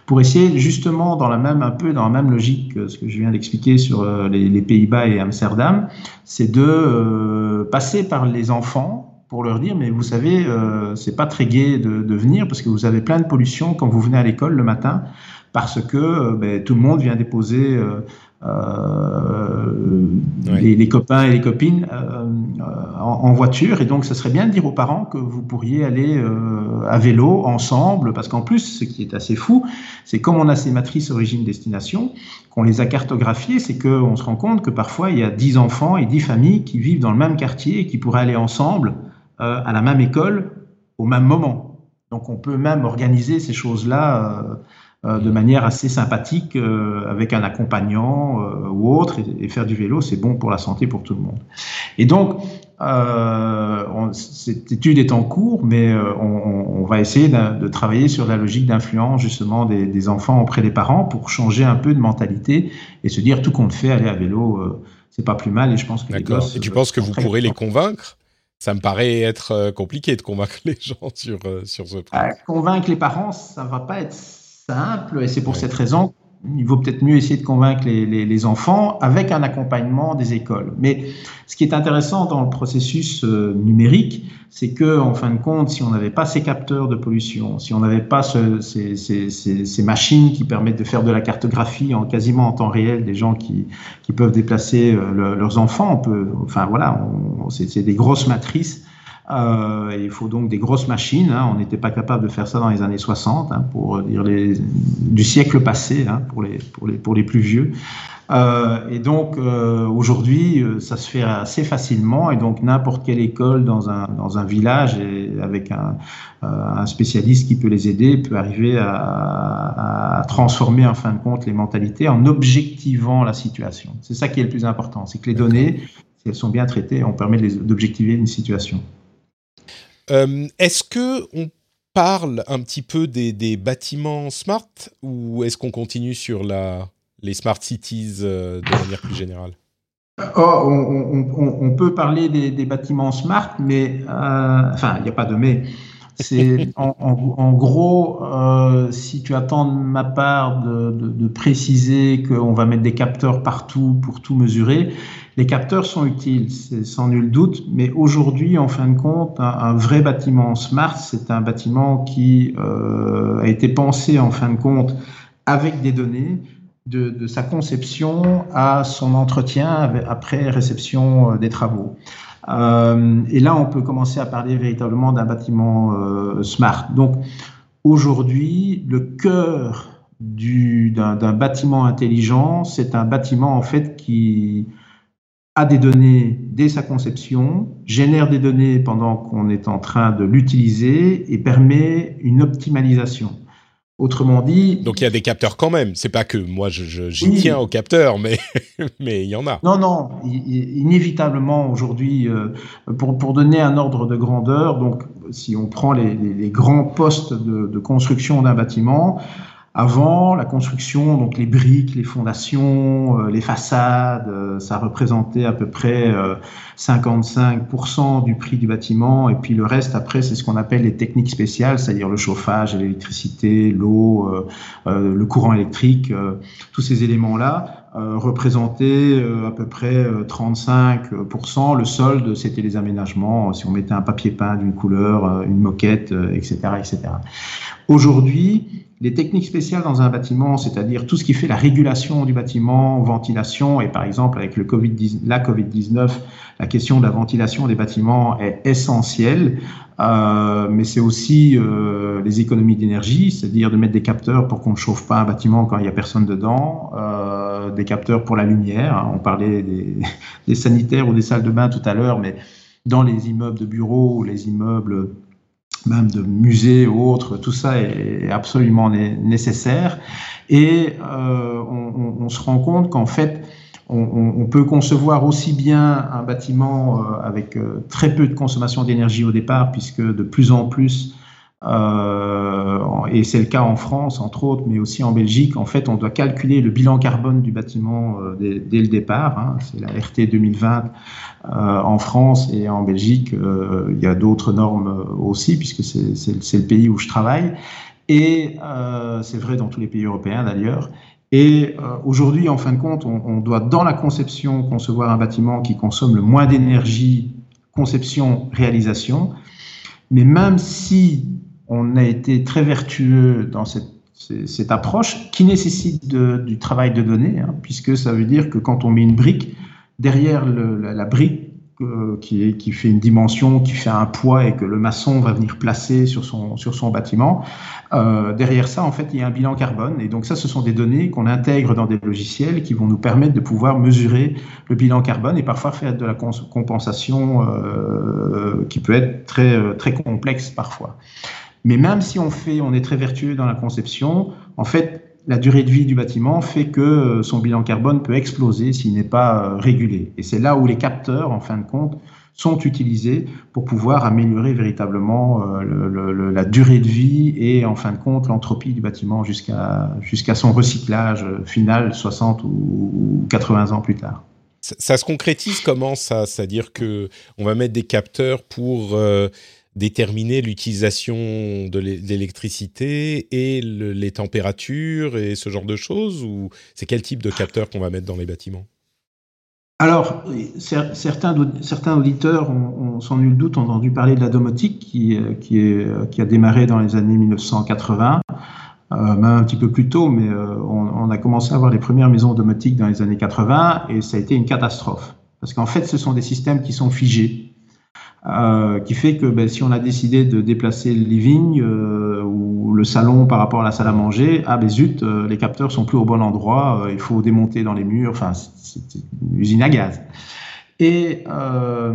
Pour essayer justement dans la même un peu dans la même logique que ce que je viens d'expliquer sur euh, les, Pays-Bas et Amsterdam, c'est de euh, passer par les enfants pour leur dire mais vous savez c'est pas très gai de, venir parce que vous avez plein de pollution quand vous venez à l'école le matin parce que ben, tout le monde vient déposer euh, les, les, copains et les copines euh, en, en, voiture. Et donc, ce serait bien de dire aux parents que vous pourriez aller euh, à vélo ensemble, parce qu'en plus, ce qui est assez fou, c'est comme on a ces matrices origine-destination, qu'on les a cartographiées, c'est qu'on se rend compte que parfois, il y a 10 enfants et 10 familles qui vivent dans le même quartier et qui pourraient aller ensemble euh, à la même école au même moment. Donc, on peut même organiser ces choses-là euh, euh, de manière assez sympathique euh, avec un accompagnant euh, ou autre et, et, faire du vélo c'est bon pour la santé pour tout le monde. Et donc on, cette étude est en cours mais on, on va essayer de travailler sur la logique d'influence justement des, des, enfants auprès des parents pour changer un peu de mentalité et se dire tout compte fait aller à vélo c'est pas plus mal et je pense que les gosses, et tu penses que vous pourrez les convaincre? Ça me paraît être compliqué de convaincre les gens sur, sur ce point. convaincre les parents, ça va pas être simple et c'est pour ouais. cette raison il vaut peut-être mieux essayer de convaincre les, les, les, enfants avec un accompagnement des écoles. Mais ce qui est intéressant dans le processus euh, numérique, c'est que, en fin de compte, si on n'avait pas ces capteurs de pollution, si on n'avait pas ce, ces, ces, ces, ces, machines qui permettent de faire de la cartographie en quasiment en temps réel des gens qui, qui peuvent déplacer euh, le, leurs enfants, on peut, enfin voilà, c'est des grosses matrices euh, il faut donc des grosses machines. Hein. On n'était pas capable de faire ça dans les années 60, hein, pour dire les, du siècle passé, hein, pour, les, pour, les, pour les plus vieux. Euh, et donc euh, aujourd'hui, ça se fait assez facilement, et donc n'importe quelle école dans un, dans un village et avec un, euh, un spécialiste qui peut les aider peut arriver à, à, transformer en fin de compte les mentalités en objectivant la situation. C'est ça qui est le plus important, c'est que les données, si elles sont bien traitées, on permet d'objectiver une situation. Euh, Est-ce que on parle un petit peu des, des bâtiments smart ou est-ce qu'on continue sur la, les smart cities euh, de manière plus générale? Oh, on, on, on, peut parler des, des, bâtiments smart, mais euh, enfin, il n'y a pas de mais. C'est en, en, en, gros, euh, si tu attends de ma part de, de, de préciser qu'on va mettre des capteurs partout pour tout mesurer, les capteurs sont utiles, c'est sans nul doute, mais aujourd'hui, en fin de compte, un, vrai bâtiment smart, c'est un bâtiment qui euh, a été pensé en fin de compte avec des données, de, sa conception à son entretien après réception euh, des travaux. Euh, et là, on peut commencer à parler véritablement d'un bâtiment smart. Donc, aujourd'hui, le cœur d'un bâtiment intelligent, c'est un bâtiment en fait qui a des données dès sa conception, génère des données pendant qu'on est en train de l'utiliser et permet une optimalisation. Autrement dit. Donc il y a des capteurs quand même. C'est pas que moi j'y tiens aux capteurs, mais mais il y en a. Non, non. Inévitablement aujourd'hui, euh, pour, pour donner un ordre de grandeur, donc si on prend les, les, les grands postes de, de construction d'un bâtiment, avant, la construction, donc les briques, les fondations, euh, les façades, euh, ça représentait à peu près 55% euh, du prix du bâtiment. Et puis le reste, après, c'est ce qu'on appelle les techniques spéciales, c'est-à-dire le chauffage, l'électricité, l'eau, le courant électrique. tous ces éléments-là représentaient à peu près 35%. Le solde, c'était les aménagements, si on mettait un papier peint d'une couleur, une moquette, etc., etc. Aujourd'hui, les techniques spéciales dans un bâtiment, c'est-à-dire tout ce qui fait la régulation du bâtiment, ventilation, et par exemple avec le COVID la Covid-19, la question de la ventilation des bâtiments est essentielle, euh, mais c'est aussi euh, les économies d'énergie, c'est-à-dire de mettre des capteurs pour qu'on ne chauffe pas un bâtiment quand il n'y a personne dedans, euh, des capteurs pour la lumière, hein. on parlait des, sanitaires ou des salles de bain tout à l'heure, mais dans les immeubles de bureaux, les immeubles même de musées ou autres, tout ça est absolument nécessaire. Et euh, on, se rend compte qu'en fait, on, peut concevoir aussi bien un bâtiment euh, avec euh, très peu de consommation d'énergie au départ, puisque de plus en plus et c'est le cas en France, entre autres, mais aussi en Belgique. En fait, on doit calculer le bilan carbone du bâtiment euh, dès, le départ. Hein. C'est la RT 2020 euh, en France et en Belgique. Euh, il y a d'autres normes aussi, puisque c'est le pays où je travaille. Et euh, c'est vrai dans tous les pays européens d'ailleurs. Et aujourd'hui, en fin de compte, on, on doit, dans la conception, concevoir un bâtiment qui consomme le moins d'énergie, conception, réalisation. Mais même si on a été très vertueux dans cette, approche qui nécessite du travail de données, hein, puisque ça veut dire que quand on met une brique, derrière la, brique euh, qui, fait une dimension, qui fait un poids et que le maçon va venir placer sur son, sur son bâtiment, euh, derrière ça, en fait, il y a un bilan carbone. Et donc ça, ce sont des données qu'on intègre dans des logiciels qui vont nous permettre de pouvoir mesurer le bilan carbone et parfois faire de la compensation euh, qui peut être très, très complexe parfois. Mais même si on fait, on est très vertueux dans la conception, en fait, la durée de vie du bâtiment fait que euh, son bilan carbone peut exploser s'il n'est pas euh, régulé. Et c'est là où les capteurs, en fin de compte, sont utilisés pour pouvoir améliorer véritablement euh, la durée de vie et en fin de compte l'entropie du bâtiment jusqu'à jusqu'à son recyclage final 60 ou 80 ans plus tard. Ça, se concrétise comment ça? C'est-à-dire que on va mettre des capteurs pour déterminer l'utilisation de l'électricité et le, les températures et ce genre de choses Ou c'est quel type de capteur qu'on va mettre dans les bâtiments? Alors, certains, auditeurs ont, sans nul doute entendu parler de la domotique qui, est, qui a démarré dans les années 1980, euh, même un petit peu plus tôt, mais euh, on, on, a commencé à avoir les premières maisons domotiques dans les années 80 et ça a été une catastrophe. Parce qu'en fait, ce sont des systèmes qui sont figés. Euh, qui fait que ben, si on a décidé de déplacer le living euh, ou le salon par rapport à la salle à manger, ah ben zut, euh, les capteurs sont plus au bon endroit, euh, il faut démonter dans les murs, enfin c'est une usine à gaz. Et euh,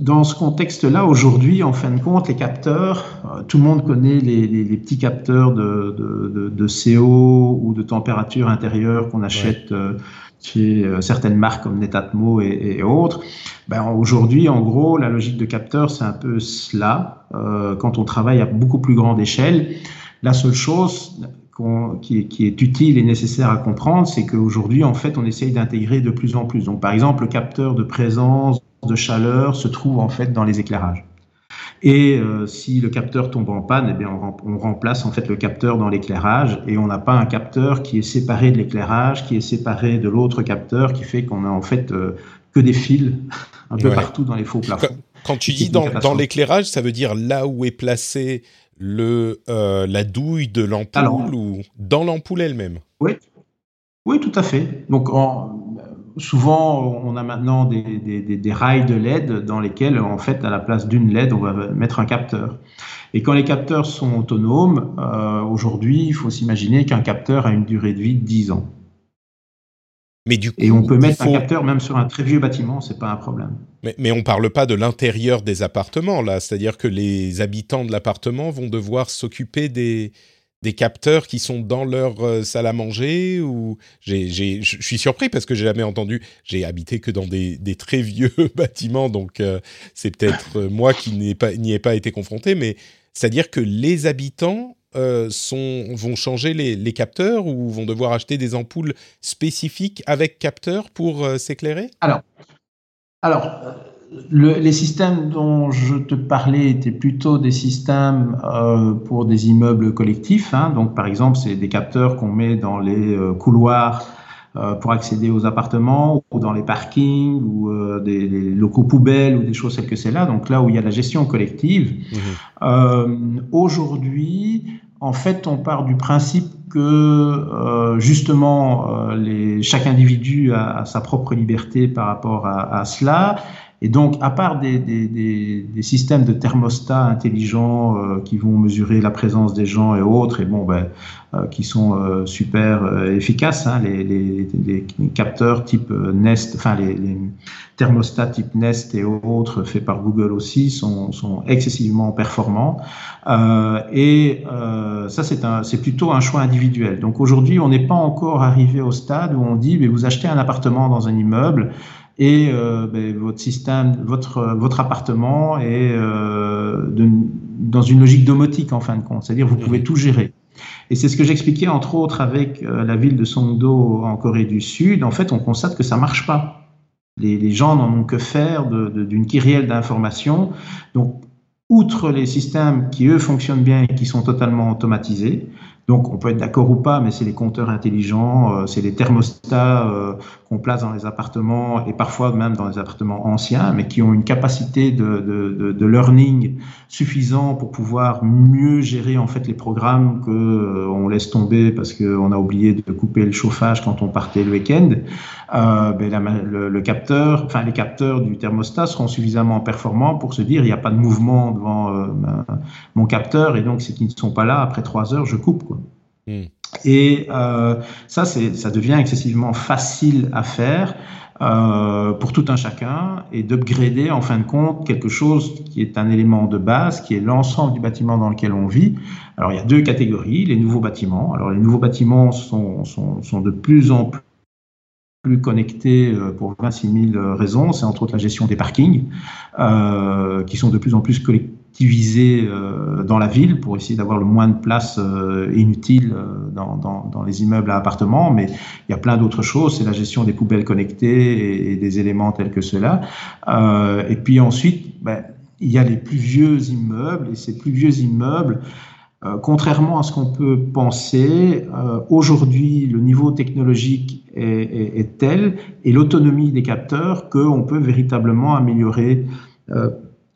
dans ce contexte-là, aujourd'hui, en fin de compte, les capteurs, tout le monde connaît les, les, les petits capteurs de, de, de, de, CO ou de température intérieure qu'on achète. Ouais chez euh, certaines marques comme Netatmo et, et autres. Ben, Aujourd'hui, en gros, la logique de capteur, c'est un peu cela. Euh, quand on travaille à beaucoup plus grande échelle, la seule chose qui, qui, est, utile et nécessaire à comprendre, c'est qu'aujourd'hui, en fait, on essaye d'intégrer de plus en plus. Donc, par exemple, le capteur de présence de chaleur se trouve en fait dans les éclairages. Et euh, si le capteur tombe en panne, eh bien on, on, remplace en fait le capteur dans l'éclairage et on n'a pas un capteur qui est séparé de l'éclairage, qui est séparé de l'autre capteur, qui fait qu'on a en fait euh, que des fils un peu ouais. partout dans les faux plafonds. Quand, tu dis dans, dans l'éclairage, ça veut dire là où est placé le, euh, la douille de l'ampoule ou dans l'ampoule elle-même? Oui, oui, tout à fait. Donc en, souvent, on a maintenant des, des, des, rails de LED dans lesquels, en fait, à la place d'une LED, on va mettre un capteur. Et quand les capteurs sont autonomes, euh, aujourd'hui, il faut s'imaginer qu'un capteur a une durée de vie de 10 ans. Mais du coup, et on peut mettre faut... un capteur même sur un très vieux bâtiment, c'est pas un problème. Mais, mais on parle pas de l'intérieur des appartements là, c'est-à-dire que les habitants de l'appartement vont devoir s'occuper des des capteurs qui sont dans leur euh, salle à manger ou je suis surpris parce que j'ai jamais entendu. J'ai habité que dans des, très vieux bâtiments, donc euh, c'est peut-être euh, moi qui n'y pas, ai pas été confronté, mais c'est-à-dire que les habitants sont, vont changer les, les, capteurs ou vont devoir acheter des ampoules spécifiques avec capteurs pour s'éclairer? Alors, alors les systèmes dont je te parlais étaient plutôt des systèmes euh, pour des immeubles collectifs. Hein. Donc, par exemple, c'est des capteurs qu'on met dans les euh, couloirs euh, pour accéder aux appartements ou dans les parkings ou des, locaux poubelles ou des choses telles que c'est là. Donc là où il y a la gestion collective. Mmh. Aujourd'hui, en fait, on part du principe que justement les, chaque individu a, sa propre liberté par rapport à, à cela et donc, à part des, des, des, des systèmes de thermostats intelligents euh, qui vont mesurer la présence des gens et autres, et bon, ben, euh, qui sont euh, super euh, efficaces, hein, les, les, les, capteurs type Nest, enfin les, thermostats type Nest et autres faits par Google aussi sont, sont excessivement performants. et ça, c'est plutôt un choix individuel. Donc aujourd'hui, on n'est pas encore arrivé au stade où on dit, mais vous achetez un appartement dans un immeuble et euh, ben, votre système, votre, votre appartement est euh, de, dans une logique domotique en fin de compte, c'est-à-dire vous pouvez tout gérer. Et c'est ce que j'expliquais entre autres avec euh, la ville de Songdo en Corée du Sud. En fait, on constate que ça marche pas. Les, les gens n'en ont que faire d'une kyrielle d'informations. Donc, outre les systèmes qui, eux, fonctionnent bien et qui sont totalement automatisés, donc, on peut être d'accord ou pas, mais c'est les compteurs intelligents, c'est les thermostats qu'on place dans les appartements et parfois même dans les appartements anciens, mais qui ont une capacité de, de, de, learning suffisant pour pouvoir mieux gérer en fait les programmes que euh, on laisse tomber parce qu'on a oublié de couper le chauffage quand on partait le week-end. Euh, ben, le, capteur, enfin les capteurs du thermostat seront suffisamment performants pour se dire il n'y a pas de mouvement devant mon capteur et donc c'est qu'ils ne sont pas là après trois heures, je coupe quoi. Hmm. Et euh, ça, ça devient excessivement facile à faire euh, pour tout un chacun et d'upgrader en fin de compte quelque chose qui est un élément de base, qui est l'ensemble du bâtiment dans lequel on vit. Alors il y a deux catégories, les nouveaux bâtiments. Alors les nouveaux bâtiments sont, sont, sont de plus en plus connectés euh, pour 26 000 raisons. C'est entre autres la gestion des parkings, euh, qui sont de plus en plus collectifs euh, dans la ville pour essayer d'avoir le moins de place euh, inutile euh, dans, les immeubles à appartements, mais il y a plein d'autres choses. C'est la gestion des poubelles connectées et, des éléments tels que cela. et puis ensuite, ben, il y a les plus vieux immeubles et ces plus vieux immeubles. contrairement à ce qu'on peut penser, aujourd'hui, le niveau technologique est tel et l'autonomie des capteurs qu'on peut véritablement améliorer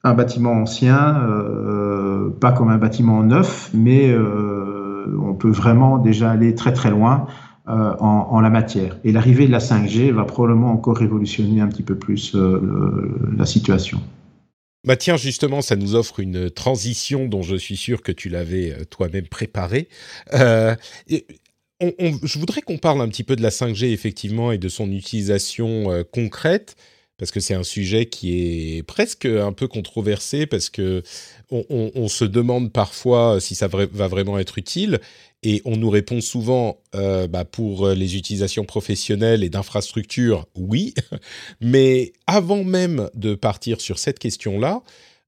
un bâtiment ancien, euh, pas comme un bâtiment neuf, mais euh, on peut vraiment déjà aller très très loin euh, en, la matière. Et l'arrivée de la 5G va probablement encore révolutionner un petit peu plus la situation. Bah tiens, justement, ça nous offre une transition dont je suis sûr que tu l'avais toi-même préparée. Je voudrais qu'on parle un petit peu de la 5G, effectivement, et de son utilisation concrète parce que c'est un sujet qui est presque un peu controversé, parce que on, se demande parfois si ça va vraiment être utile, et on nous répond souvent, euh, bah pour les utilisations professionnelles et d'infrastructures, oui, mais avant même de partir sur cette question-là,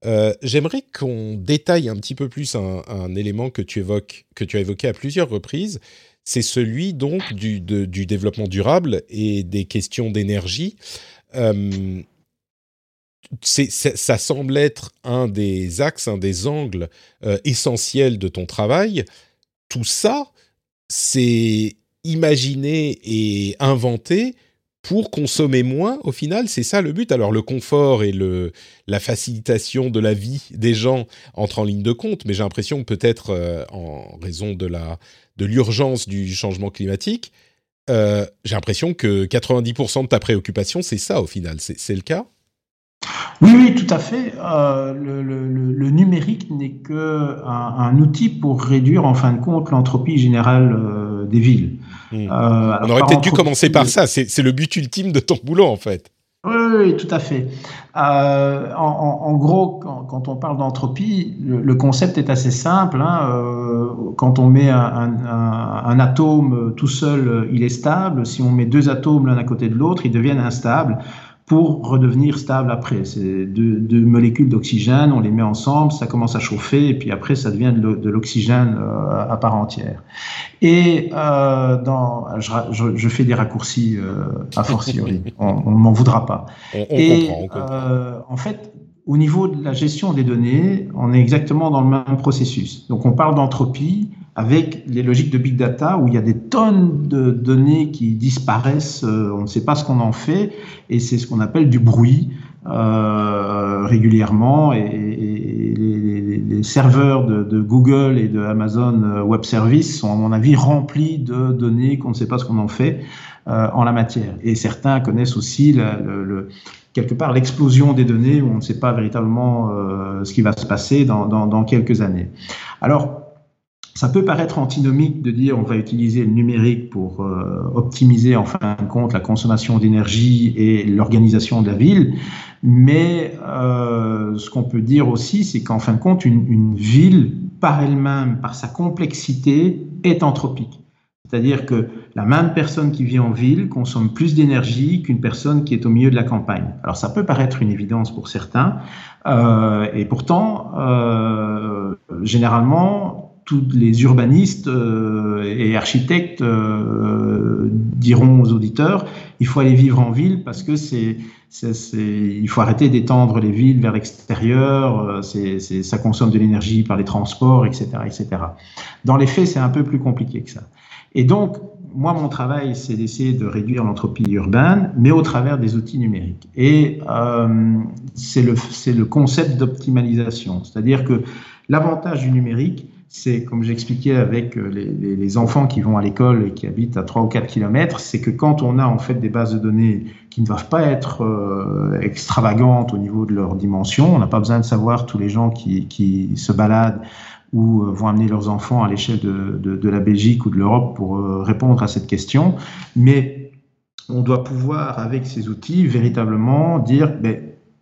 euh, j'aimerais qu'on détaille un petit peu plus un, élément que tu évoques, que tu as évoqué à plusieurs reprises. C'est celui donc du développement durable et des questions d'énergie. Euh, ça semble être un des axes, un des angles euh, essentiels de ton travail. Tout ça, c'est imaginé et inventé pour consommer moins au final, c'est ça le but. Alors le confort et la facilitation de la vie des gens entrent en ligne de compte, mais j'ai l'impression que peut-être euh, en raison de l'urgence du changement climatique, euh, j'ai l'impression que 90% de ta préoccupation, c'est ça au final. C'est le cas? Oui, oui, tout à fait. Euh, le, le, le, numérique n'est qu'un un outil pour réduire en fin de compte l'entropie générale euh, des villes. Hmm. On aurait peut-être dû commencer par ça. C'est le but ultime de ton boulot en fait. Oui, tout à fait. Euh, en, gros, quand, on parle d'entropie, le, concept est assez simple. Hein. Euh, quand on met un, atome tout seul, il est stable. Si on met deux atomes l'un à côté de l'autre, ils deviennent instables pour redevenir stable après. C'est deux, molécules d'oxygène, on les met ensemble, ça commence à chauffer, et puis après ça devient de l'oxygène euh, à part entière. Et euh, dans, je, fais des raccourcis euh, a fortiori, on, ne m'en voudra pas. et euh, en fait, au niveau de la gestion des données, on est exactement dans le même processus. Donc on parle d'entropie, avec les logiques de big data où il y a des tonnes de données qui disparaissent, euh, on ne sait pas ce qu'on en fait, et c'est ce qu'on appelle du bruit euh, régulièrement. Et, les, serveurs de, Google et de Amazon euh, Web Services sont, à mon avis, remplis de données qu'on ne sait pas ce qu'on en fait en la matière. Et certains connaissent aussi quelque part l'explosion des données où on ne sait pas véritablement ce qui va se passer dans, dans quelques années. Alors, ça peut paraître antinomique de dire on va utiliser le numérique pour euh, optimiser en fin de compte la consommation d'énergie et l'organisation de la ville, mais euh, ce qu'on peut dire aussi, c'est qu'en fin de compte, une, ville par elle-même, par sa complexité, est anthropique. C'est-à-dire que la même personne qui vit en ville consomme plus d'énergie qu'une personne qui est au milieu de la campagne. Alors ça peut paraître une évidence pour certains, euh, et pourtant, généralement, tous les urbanistes euh, et architectes euh, diront aux auditeurs il faut aller vivre en ville parce que c'est il faut arrêter d'étendre les villes vers l'extérieur, euh, c'est ça consomme de l'énergie par les transports, etc., etc. Dans les faits, c'est un peu plus compliqué que ça. Et donc, moi, mon travail, c'est d'essayer de réduire l'entropie urbaine, mais au travers des outils numériques. Et euh, c'est le, le concept d'optimalisation, c'est-à-dire que l'avantage du numérique, c'est, comme j'expliquais avec euh, les, enfants qui vont à l'école et qui habitent à 3 ou 4 kilomètres, c'est que quand on a en fait des bases de données qui ne doivent pas être euh, extravagantes au niveau de leur dimension, on n'a pas besoin de savoir tous les gens qui, se baladent ou euh, vont amener leurs enfants à l'échelle de, de, de, la Belgique ou de l'Europe pour répondre à cette question, mais on doit pouvoir, avec ces outils, véritablement dire, ben,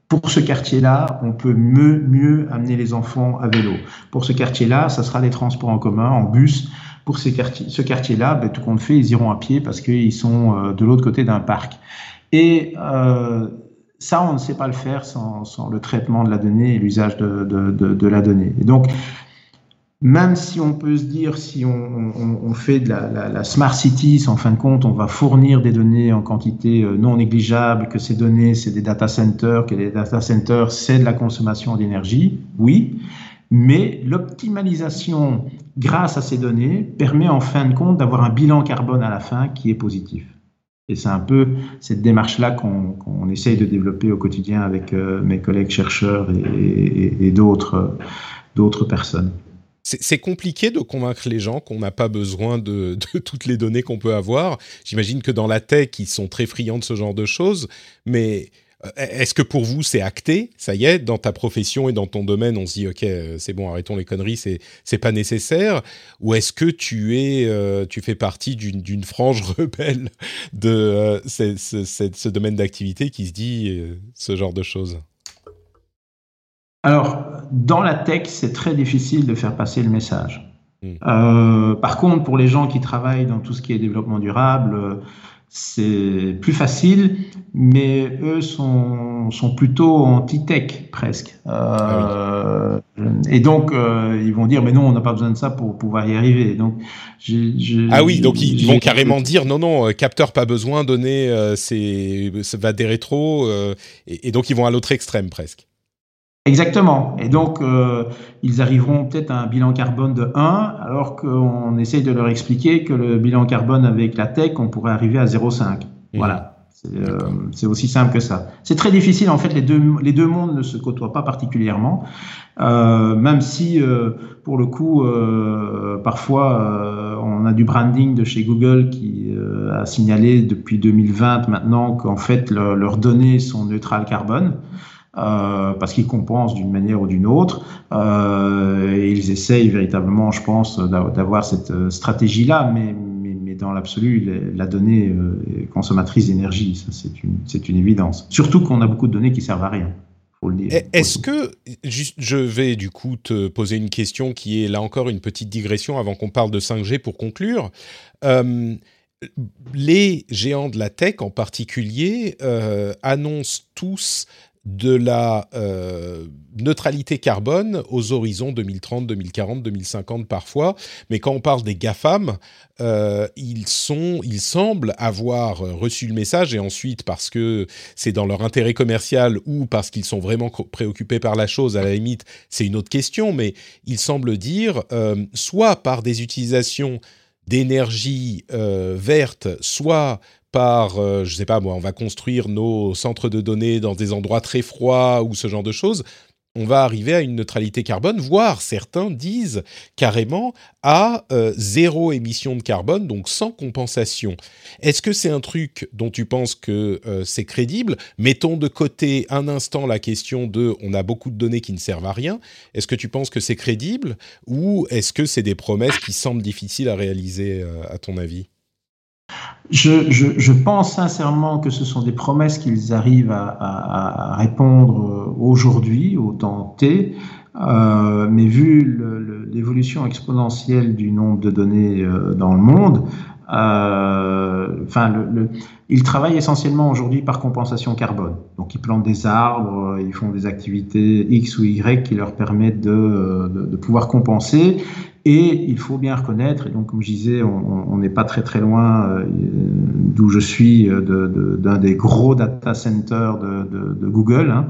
pour ce quartier-là, on peut mieux, mieux amener les enfants à vélo. Pour ce quartier-là, ça sera des transports en commun, en bus. Pour ces quartiers, ce quartier-là, ben, tout compte fait, ils iront à pied parce qu'ils sont euh, de l'autre côté d'un parc. Et euh, ça, on ne sait pas le faire sans, le traitement de la donnée et l'usage de, de, la donnée. Et donc, même si on peut se dire, si on, fait de la, smart cities, en fin de compte, on va fournir des données en quantité euh, non négligeable, que ces données, c'est des data centers, que les data centers, c'est de la consommation d'énergie, oui, mais l'optimalisation grâce à ces données permet en fin de compte d'avoir un bilan carbone à la fin qui est positif. Et c'est un peu cette démarche-là qu'on essaye de développer au quotidien avec euh, mes collègues chercheurs et, et d'autres personnes. C'est compliqué de convaincre les gens qu'on n'a pas besoin de, toutes les données qu'on peut avoir. J'imagine que dans la tech, ils sont très friands de ce genre de choses. Mais euh, est-ce que pour vous, c'est acté? Ça y est, dans ta profession et dans ton domaine, on se dit, OK, euh, c'est bon, arrêtons les conneries, c'est pas nécessaire Ou est-ce que tu, es, euh, tu fais partie d'une frange rebelle de ce, domaine d'activité qui se dit ce genre de choses? Alors, dans la tech, c'est très difficile de faire passer le message. Hmm. Euh, par contre, pour les gens qui travaillent dans tout ce qui est développement durable, c'est plus facile, mais eux sont, sont plutôt anti-tech presque. Euh, ah et donc, euh, ils vont dire, mais non, on n'a pas besoin de ça pour pouvoir y arriver. Donc, ah oui, donc ils, vont carrément dire, non, non, capteur pas besoin, donner, c'est, ça va des rétros, et, et donc ils vont à l'autre extrême presque. Exactement. Et donc, euh, ils arriveront peut-être à un bilan carbone de 1, alors qu'on essaye de leur expliquer que le bilan carbone avec la tech, on pourrait arriver à 0,5. Mmh. Voilà. Euh, c'est aussi simple que ça. C'est très difficile, en fait, les deux, les deux mondes ne se côtoient pas particulièrement, euh, même si, euh, pour le coup, euh, parfois, on a du branding de chez Google qui a signalé depuis 2020 maintenant qu'en fait, leurs données sont neutrales carbone. Euh, parce qu'ils compensent d'une manière ou d'une autre. Euh, et ils essayent véritablement, je pense, d'avoir cette euh, stratégie-là, mais, dans l'absolu, la donnée est consommatrice d'énergie. C'est une, évidence. Surtout qu'on a beaucoup de données qui servent à rien. Est-ce que, je vais du coup te poser une question qui est là encore une petite digression avant qu'on parle de 5G pour conclure. Les géants de la tech en particulier annoncent tous de la euh, neutralité carbone aux horizons 2030, 2040, 2050 parfois. Mais quand on parle des GAFAM, euh, ils, sont, ils semblent avoir reçu le message et ensuite parce que c'est dans leur intérêt commercial ou parce qu'ils sont vraiment préoccupés par la chose, à la limite, c'est une autre question, mais ils semblent dire, euh, soit par des utilisations d'énergie verte, soit par, euh, je sais pas moi, on va construire nos centres de données dans des endroits très froids ou ce genre de choses, on va arriver à une neutralité carbone, voire certains disent carrément à euh, zéro émission de carbone, donc sans compensation. Est-ce que c'est un truc dont tu penses que euh, c'est crédible? Mettons de côté un instant la question de on a beaucoup de données qui ne servent à rien. Est-ce que tu penses que c'est crédible ou est-ce que c'est des promesses qui semblent difficiles à réaliser à ton avis? Je, pense sincèrement que ce sont des promesses qu'ils arrivent à, répondre euh, aujourd'hui, au temps T, euh, mais vu l'évolution exponentielle du nombre de données euh, dans le monde, enfin, ils travaillent essentiellement aujourd'hui par compensation carbone. Donc, ils plantent des arbres, ils font des activités X ou Y qui leur permettent de pouvoir compenser. Et il faut bien reconnaître, et donc comme je disais, on n'est pas très très loin euh, d'où je suis, d'un de, de, des gros data centers de, de Google. Hein,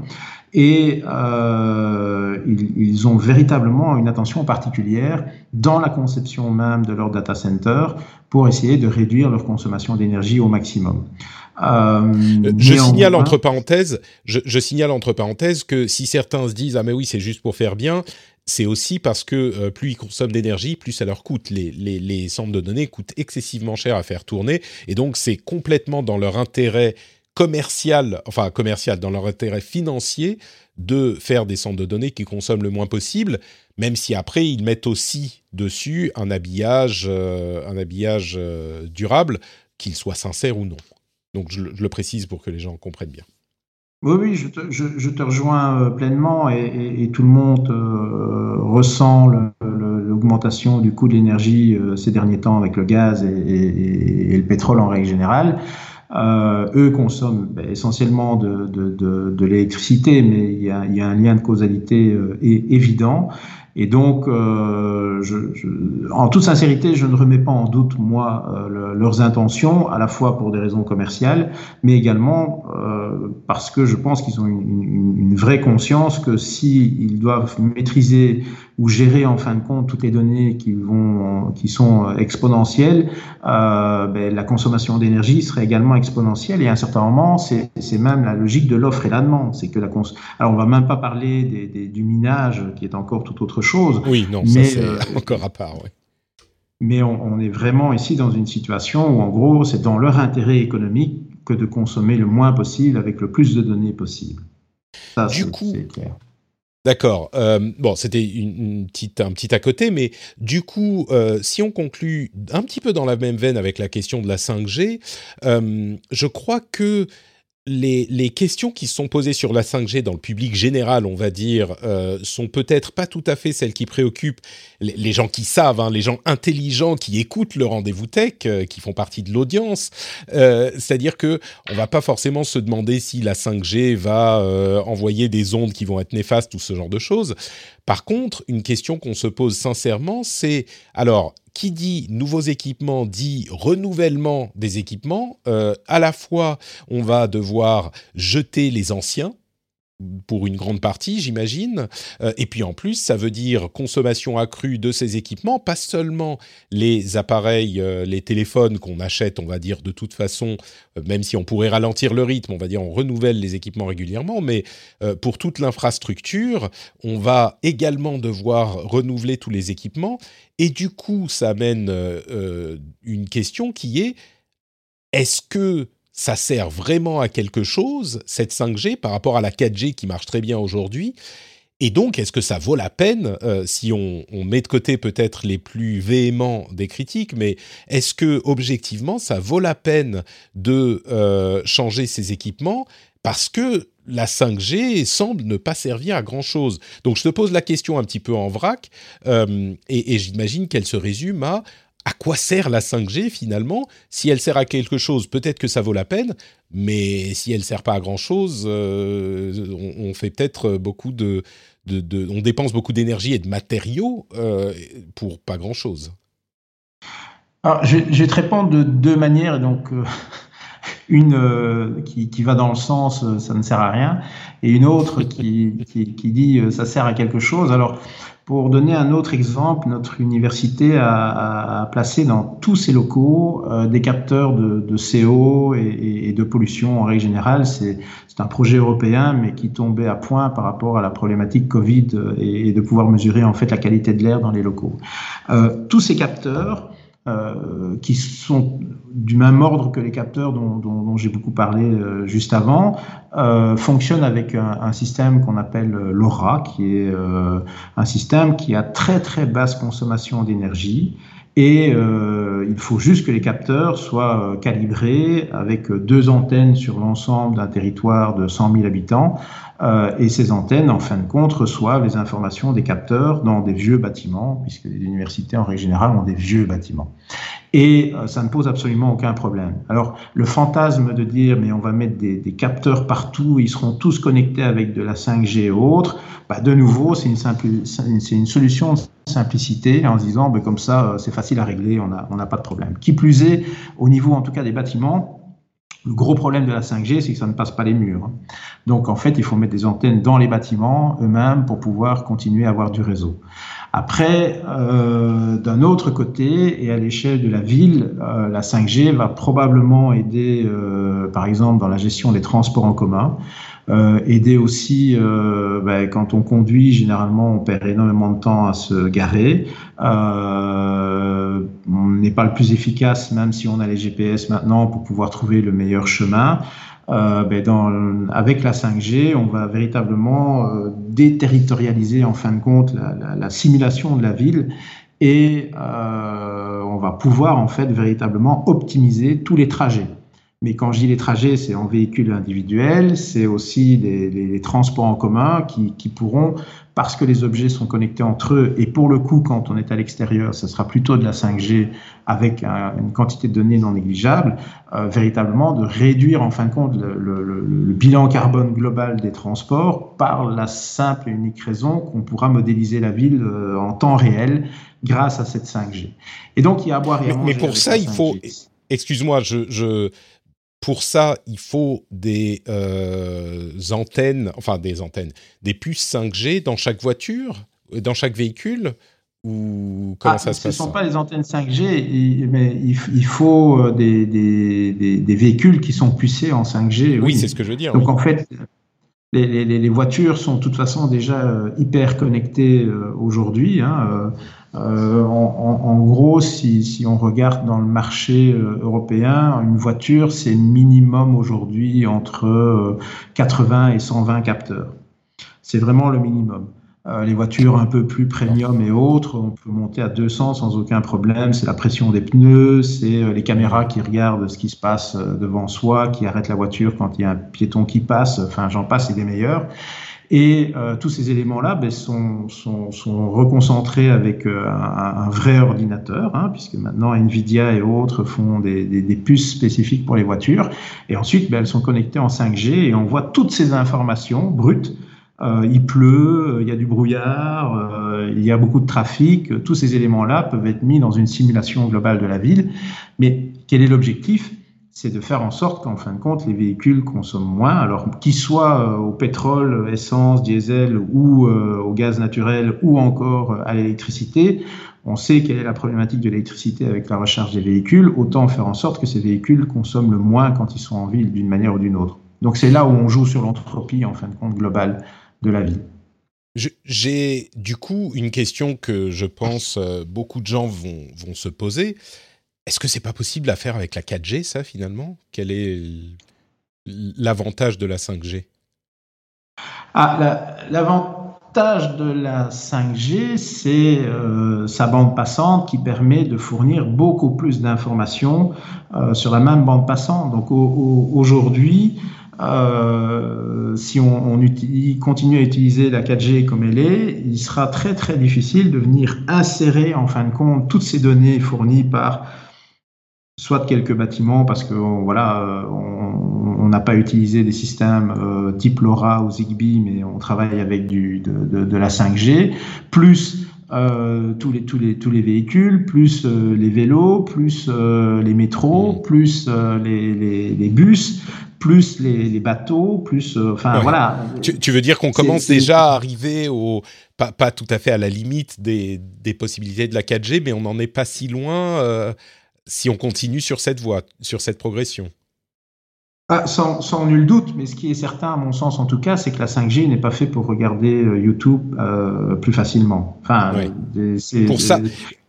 et euh, ils, ils, ont véritablement une attention particulière dans la conception même de leur data center pour essayer de réduire leur consommation d'énergie au maximum. Euh, je signale entre parenthèses, je, je, signale entre parenthèses que si certains se disent ah mais oui c'est juste pour faire bien, c'est aussi parce que euh, plus ils consomment d'énergie, plus ça leur coûte. Les, centres de données coûtent excessivement cher à faire tourner, et donc c'est complètement dans leur intérêt commercial, enfin commercial, dans leur intérêt financier de faire des centres de données qui consomment le moins possible, même si après ils mettent aussi dessus un habillage, euh, un habillage euh, durable, qu'il soit sincère ou non. Donc je, je le précise pour que les gens comprennent bien. Oui, oui, je te, je, te rejoins euh, pleinement et, tout le monde euh, ressent l'augmentation du coût de l'énergie euh, ces derniers temps avec le gaz et, le pétrole en règle générale. Eux consomment ben, essentiellement de, l'électricité, mais il y, a, un lien de causalité évident. Et donc, euh, en toute sincérité, je ne remets pas en doute, moi, euh, le, leurs intentions, à la fois pour des raisons commerciales, mais également euh, parce que je pense qu'ils ont une, vraie conscience que s'ils ils doivent maîtriser ou gérer en fin de compte toutes les données qui, vont, qui sont exponentielles, ben, la consommation d'énergie serait également exponentielle. Et à un certain moment, c'est même la logique de l'offre et la demande. Que la cons Alors, on va même pas parler du minage, qui est encore tout autre chose. Oui, non, mais, ça c'est euh, encore à part. Ouais. Mais on, on, est vraiment ici dans une situation où, en gros, c'est dans leur intérêt économique que de consommer le moins possible avec le plus de données possible. Ça, du coup, D'accord. Euh, bon, c'était une, une, petite, un petit à côté, mais du coup, euh, si on conclut un petit peu dans la même veine avec la question de la 5G, euh, je crois que les, les, questions qui sont posées sur la 5G dans le public général, on va dire, euh, sont peut-être pas tout à fait celles qui préoccupent les, gens qui savent, hein, les gens intelligents qui écoutent le rendez-vous tech, euh, qui font partie de l'audience. Euh, C'est-à-dire que on va pas forcément se demander si la 5G va euh, envoyer des ondes qui vont être néfastes ou ce genre de choses. Par contre, une question qu'on se pose sincèrement, c'est alors qui dit nouveaux équipements dit renouvellement des équipements. Euh, à la fois, on va devoir jeter les anciens pour une grande partie, j'imagine. Euh, et puis en plus, ça veut dire consommation accrue de ces équipements, pas seulement les appareils, euh, les téléphones qu'on achète, on va dire de toute façon, euh, même si on pourrait ralentir le rythme, on va dire on renouvelle les équipements régulièrement, mais pour toute l'infrastructure, on va également devoir renouveler tous les équipements. Et du coup, ça amène une question qui est est-ce que ça sert vraiment à quelque chose, cette 5G, par rapport à la 4G qui marche très bien aujourd'hui Et donc, est-ce que ça vaut la peine, euh, si on, met de côté peut-être les plus véhéments des critiques, mais est-ce que objectivement, ça vaut la peine de euh, changer ces équipements parce que la 5G semble ne pas servir à grand-chose? Donc, je te pose la question un petit peu en vrac, euh, et j'imagine qu'elle se résume à à quoi sert la 5G finalement? Si elle sert à quelque chose, peut-être que ça vaut la peine, mais si elle sert pas à grand chose, on, fait peut-être beaucoup de, on dépense beaucoup d'énergie et de matériaux euh, pour pas grand-chose. Alors, je, vais te répondre de deux manières. Donc, euh, une euh, qui, va dans le sens ça ne sert à rien, et une autre qui, qui, dit ça sert à quelque chose. Alors, pour donner un autre exemple, notre université a, placé dans tous ses locaux euh, des capteurs de, de CO et, et, de pollution en règle générale. C'est un projet européen, mais qui tombait à point par rapport à la problématique Covid et, et de pouvoir mesurer en fait la qualité de l'air dans les locaux. Euh, tous ces capteurs euh, qui sont du même ordre que les capteurs dont, j'ai beaucoup parlé euh, juste avant, euh, fonctionnent avec un, un système qu'on appelle LoRa, qui est un système qui a très très basse consommation d'énergie. Et il faut juste que les capteurs soient calibrés avec deux antennes sur l'ensemble d'un territoire de 100 000 habitants et ces antennes, en fin de compte, reçoivent les informations des capteurs dans des vieux bâtiments, puisque les universités, en règle générale, ont des vieux bâtiments. Et euh, ça ne pose absolument aucun problème. Alors, le fantasme de dire, mais on va mettre des, capteurs partout, ils seront tous connectés avec de la 5G et autres, bah, de nouveau, c'est une, solution de simplicité en se disant, bah, comme ça, euh, c'est facile à régler, on n'a pas de problème. Qui plus est, au niveau en tout cas des bâtiments, le gros problème de la 5G, c'est que ça ne passe pas les murs. Donc en fait, il faut mettre des antennes dans les bâtiments eux-mêmes pour pouvoir continuer à avoir du réseau. Après, euh, d'un autre côté, et à l'échelle de la ville, euh, la 5G va probablement aider, euh, par exemple, dans la gestion des transports en commun. Aider aussi, ben, quand on conduit, généralement, on perd énormément de temps à se garer. On n'est pas le plus efficace, même si on a les GPS maintenant, pour pouvoir trouver le meilleur chemin. Euh, ben dans, avec la 5G, on va véritablement euh, déterritorialiser en fin de compte la, la, la simulation de la ville et euh, on va pouvoir en fait véritablement optimiser tous les trajets. Mais quand je dis les trajets, c'est en véhicule individuel, c'est aussi les, les, transports en commun qui, qui, pourront, parce que les objets sont connectés entre eux, et pour le coup, quand on est à l'extérieur, ce sera plutôt de la 5G avec un, une quantité de données non négligeable, euh, véritablement de réduire en fin de compte le, le, le, bilan carbone global des transports par la simple et unique raison qu'on pourra modéliser la ville euh, en temps réel grâce à cette 5G. Et donc, il y a à boire et à manger. Mais pour ça, il faut... Excuse-moi, je, je, pour ça, il faut des euh, antennes, enfin des antennes, des puces 5G dans chaque voiture, dans chaque véhicule ou comment ah, ça se passe Ce ne sont pas les antennes 5G, mais il, faut euh, des, des, des, véhicules qui sont pucés en 5G. Oui, oui. c'est ce que je veux dire. Donc oui. en fait, les, voitures sont de toute façon déjà euh, hyper connectées aujourd'hui. Hein, euh, en, gros, si, on regarde dans le marché euh, européen, une voiture, c'est minimum aujourd'hui entre 80 euh, et 120 capteurs. C'est vraiment le minimum. Euh, les voitures un peu plus premium et autres, on peut monter à 200 sans aucun problème. C'est la pression des pneus, c'est les caméras qui regardent ce qui se passe devant soi, qui arrêtent la voiture quand il y a un piéton qui passe. Enfin, j'en passe, c'est des meilleurs. Et euh, tous ces éléments-là ben, sont, sont, sont, reconcentrés avec euh, un, un, vrai ordinateur, hein, puisque maintenant Nvidia et autres font des, des, des, puces spécifiques pour les voitures. Et ensuite, ben, elles sont connectées en 5G et on voit toutes ces informations brutes. Euh, il pleut, il y a du brouillard, euh, il y a beaucoup de trafic. Tous ces éléments-là peuvent être mis dans une simulation globale de la ville. Mais quel est l'objectif? C'est de faire en sorte qu'en fin de compte, les véhicules consomment moins, alors qu'ils soient euh, au pétrole, essence, diesel ou euh, au gaz naturel ou encore euh, à l'électricité. On sait quelle est la problématique de l'électricité avec la recharge des véhicules, autant faire en sorte que ces véhicules consomment le moins quand ils sont en ville d'une manière ou d'une autre. Donc c'est là où on joue sur l'entropie en fin de compte globale de la ville. J'ai du coup une question que je pense beaucoup de gens vont, vont se poser. Est-ce que c'est pas possible à faire avec la 4G, ça, finalement? Quel est l'avantage de la 5G Ah, L'avantage de la 5G, c'est euh, sa bande passante qui permet de fournir beaucoup plus d'informations euh, sur la même bande passante. Donc aujourd'hui, euh, si on, on utilise, continue à utiliser la 4G comme elle est, il sera très très difficile de venir insérer en fin de compte toutes ces données fournies par soit quelques bâtiments parce que voilà, on n'a pas utilisé des systèmes euh, type LoRa ou Zigbee, mais on travaille avec du, de, de, de la 5G, plus euh, tous, les, tous, les, tous les véhicules, plus euh, les vélos, plus euh, les métros, mmh. plus euh, les, les, les, bus, plus les, les bateaux, plus enfin ouais. voilà. Tu, tu, veux dire qu'on commence déjà à arriver au pas, pas tout à fait à la limite des, des possibilités de la 4G, mais on n'en est pas si loin si on continue sur cette voie, sur cette progression ah, sans, sans, nul doute, mais ce qui est certain, à mon sens en tout cas, c'est que la 5G n'est pas fait pour regarder euh, YouTube euh, plus facilement. Enfin, oui. pour ça,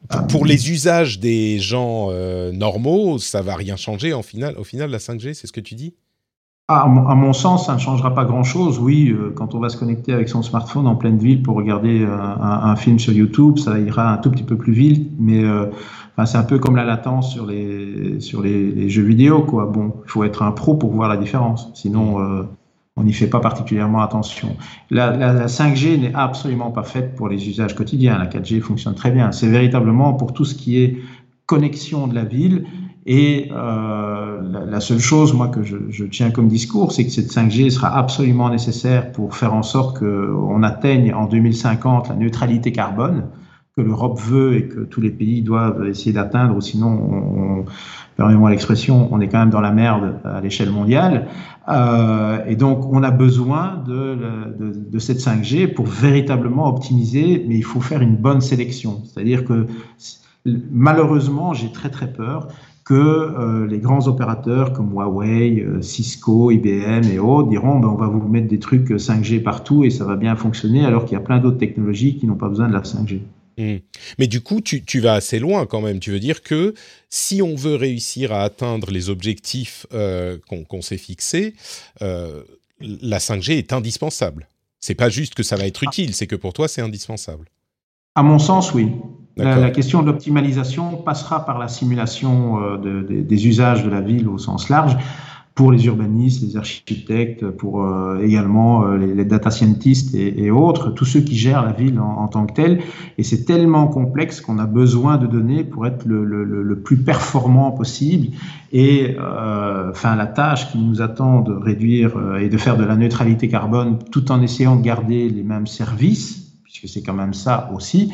pour, pour, les usages des gens euh, normaux, ça va rien changer en final. Au final, la 5G, c'est ce que tu dis? Ah, à, mon, sens, ça ne changera pas grand-chose. Oui, euh, quand on va se connecter avec son smartphone en pleine ville pour regarder un, un, film sur YouTube, ça ira un tout petit peu plus vite, mais Enfin, c'est un peu comme la latence sur les sur les, les, jeux vidéo, quoi. Bon, il faut être un pro pour voir la différence, sinon euh, on n'y fait pas particulièrement attention. La, la, la 5G n'est absolument pas faite pour les usages quotidiens. La 4G fonctionne très bien. C'est véritablement pour tout ce qui est connexion de la ville. Et euh, la, seule chose, moi, que je, je tiens comme discours, c'est que cette 5G sera absolument nécessaire pour faire en sorte qu'on atteigne en 2050 la neutralité carbone que l'Europe veut et que tous les pays doivent essayer d'atteindre, ou sinon, on, permettez-moi l'expression, on est quand même dans la merde à l'échelle mondiale. Euh, et donc, on a besoin de, de, de, cette 5G pour véritablement optimiser, mais il faut faire une bonne sélection. C'est-à-dire que, malheureusement, j'ai très très peur que euh, les grands opérateurs comme Huawei, euh, Cisco, IBM et autres diront ben, on va vous mettre des trucs 5G partout et ça va bien fonctionner alors qu'il y a plein d'autres technologies qui n'ont pas besoin de la 5G. Mmh. Mais du coup, tu, tu, vas assez loin quand même. Tu veux dire que si on veut réussir à atteindre les objectifs euh, qu'on qu s'est fixés, euh, la 5G est indispensable. C'est pas juste que ça va être utile, c'est que pour toi, c'est indispensable. À mon sens, oui. La, la, question de l'optimalisation passera par la simulation euh, de, de, des usages de la ville au sens large pour les urbanistes, les architectes, pour euh, également euh, les, les, data scientists et, et, autres, tous ceux qui gèrent la ville en, en tant que telle. Et c'est tellement complexe qu'on a besoin de données pour être le, le, le plus performant possible. Et euh, enfin, la tâche qui nous attend de réduire et de faire de la neutralité carbone tout en essayant de garder les mêmes services, puisque c'est quand même ça aussi,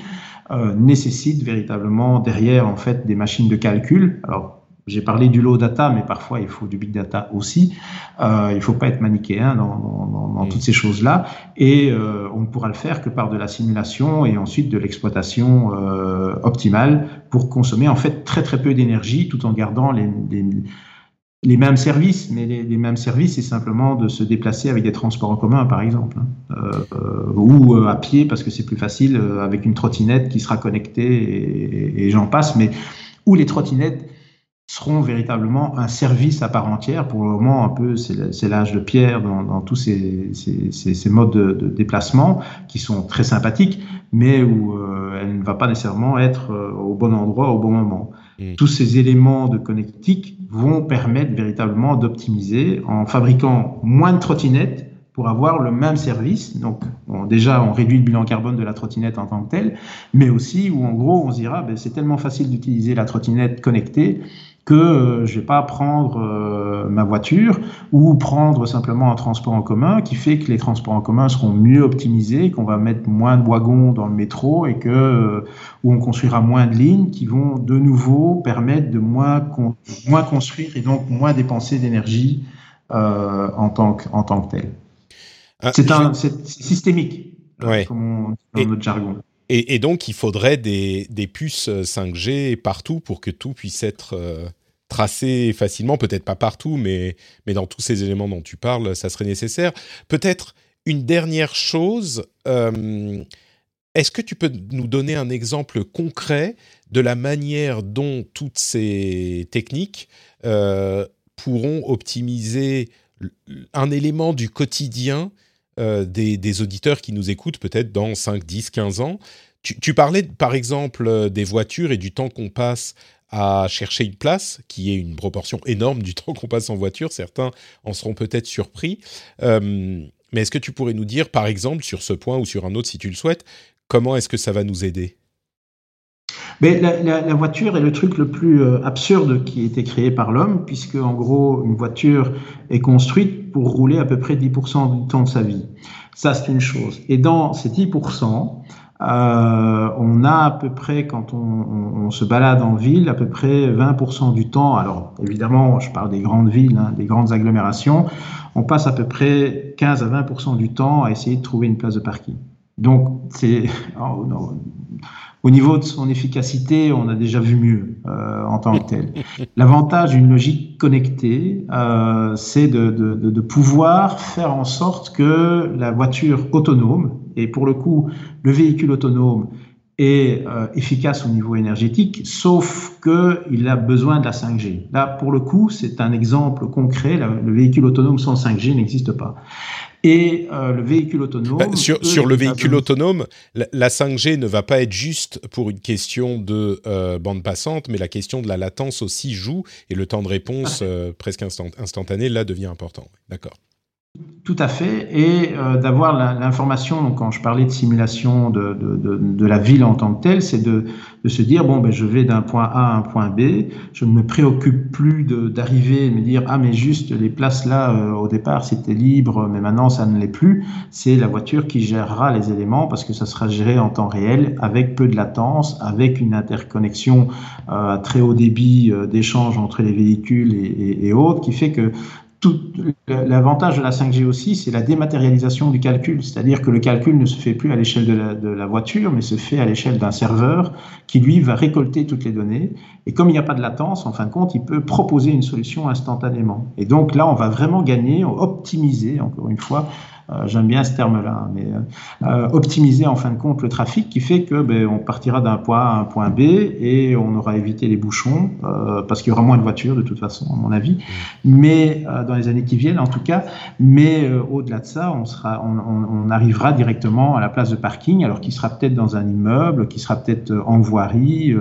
euh, nécessite véritablement derrière en fait des machines de calcul. Alors j'ai parlé du low data, mais parfois il faut du big data aussi. Euh, il ne faut pas être manichéen dans, dans, dans mmh. toutes ces choses-là. Et euh, on ne pourra le faire que par de la simulation et ensuite de l'exploitation euh, optimale pour consommer en fait très très peu d'énergie tout en gardant les, les, les mêmes services. Mais les, les mêmes services, c'est simplement de se déplacer avec des transports en commun, par exemple, hein. Euh, ou euh, à pied parce que c'est plus facile euh, avec une trottinette qui sera connectée et, et, et j'en passe. Mais où les trottinettes seront véritablement un service à part entière. Pour le moment, un peu, c'est l'âge de pierre dans, dans tous ces, ces, ces, modes de, de, déplacement qui sont très sympathiques, mais où euh, elle ne va pas nécessairement être au bon endroit au bon moment. Mmh. Tous ces éléments de connectique vont permettre véritablement d'optimiser en fabriquant moins de trottinettes pour avoir le même service. Donc, on, déjà, on réduit le bilan carbone de la trottinette en tant que telle, mais aussi où, en gros, on se dira, ben, c'est tellement facile d'utiliser la trottinette connectée que euh, je vais pas prendre euh, ma voiture ou prendre simplement un transport en commun qui fait que les transports en commun seront mieux optimisés, qu'on va mettre moins de wagons dans le métro et que euh, où on construira moins de lignes qui vont de nouveau permettre de moins con moins construire et donc moins dépenser d'énergie euh, en tant que en tant que tel. Ah, c'est systémique ouais. comme on, dans et, notre jargon. Et, donc, il faudrait des, puces 5G partout pour que tout puisse être euh, tracé facilement. Peut-être pas partout, mais, mais dans tous ces éléments dont tu parles, ça serait nécessaire. Peut-être une dernière chose. Euh, Est-ce que tu peux nous donner un exemple concret de la manière dont toutes ces techniques euh, pourront optimiser un élément du quotidien des, auditeurs qui nous écoutent peut-être dans 5, 10, 15 ans. Tu, parlais par exemple des voitures et du temps qu'on passe à chercher une place, qui est une proportion énorme du temps qu'on passe en voiture. Certains en seront peut-être surpris. mais est-ce que tu pourrais nous dire, par exemple, sur ce point ou sur un autre, si tu le souhaites, comment est-ce que ça va nous aider? Mais la, voiture est le truc le plus euh, absurde qui a été créé par l'homme, puisque en gros, une voiture est construite pour rouler à peu près 10% du temps de sa vie. Ça, c'est une chose. Et dans ces 10%, euh, on a à peu près, quand on, se balade en ville, à peu près 20% du temps, alors évidemment, je parle des grandes villes, hein, des grandes agglomérations, on passe à peu près 15 à 20% du temps à essayer de trouver une place de parking. Donc, c'est, oh, au niveau de son efficacité, on a déjà vu mieux euh, en tant que tel. L'avantage d'une logique connectée, euh, c'est de, de, de, pouvoir faire en sorte que la voiture autonome, et pour le coup, le véhicule autonome, est euh, efficace au niveau énergétique, sauf qu'il a besoin de la 5G. Là, pour le coup, c'est un exemple concret. le véhicule autonome sans 5G n'existe pas. Et euh, le véhicule autonome. Bah, sur, sur le véhicule autonome, la, 5G ne va pas être juste pour une question de euh, bande passante, mais la question de la latence aussi joue et le temps de réponse ah. euh, presque instantané là devient important. D'accord. Tout à fait, et euh, d'avoir l'information, quand je parlais de simulation de, la ville en tant que telle, c'est de, se dire, bon, ben, je vais d'un point A à un point B, je ne me préoccupe plus d'arriver et me dire, ah, mais juste les places là, euh, au départ, c'était libre, mais maintenant, ça ne l'est plus. C'est la voiture qui gérera les éléments parce que ça sera géré en temps réel, avec peu de latence, avec une interconnexion euh, à très haut débit d'échange entre les véhicules et autres, qui fait que L'avantage de la 5G aussi, c'est la dématérialisation du calcul, c'est-à-dire que le calcul ne se fait plus à l'échelle de la, de la, voiture, mais se fait à l'échelle d'un serveur qui, lui, va récolter toutes les données. Et comme il n'y a pas de latence, en fin de compte, il peut proposer une solution instantanément. Et donc là, on va vraiment gagner, optimiser, encore une fois, j'aime bien ce terme-là, mais euh, optimiser en fin de compte le trafic qui fait que ben, on partira d'un point A à un point B et on aura évité les bouchons euh, parce qu'il y aura moins de voitures de toute façon, à mon avis. Mais dans les années qui viennent, en tout cas. Mais au-delà de ça, on sera, on, on, arrivera directement à la place de parking, alors qu'il sera peut-être dans un immeuble, qui sera peut-être en voirie,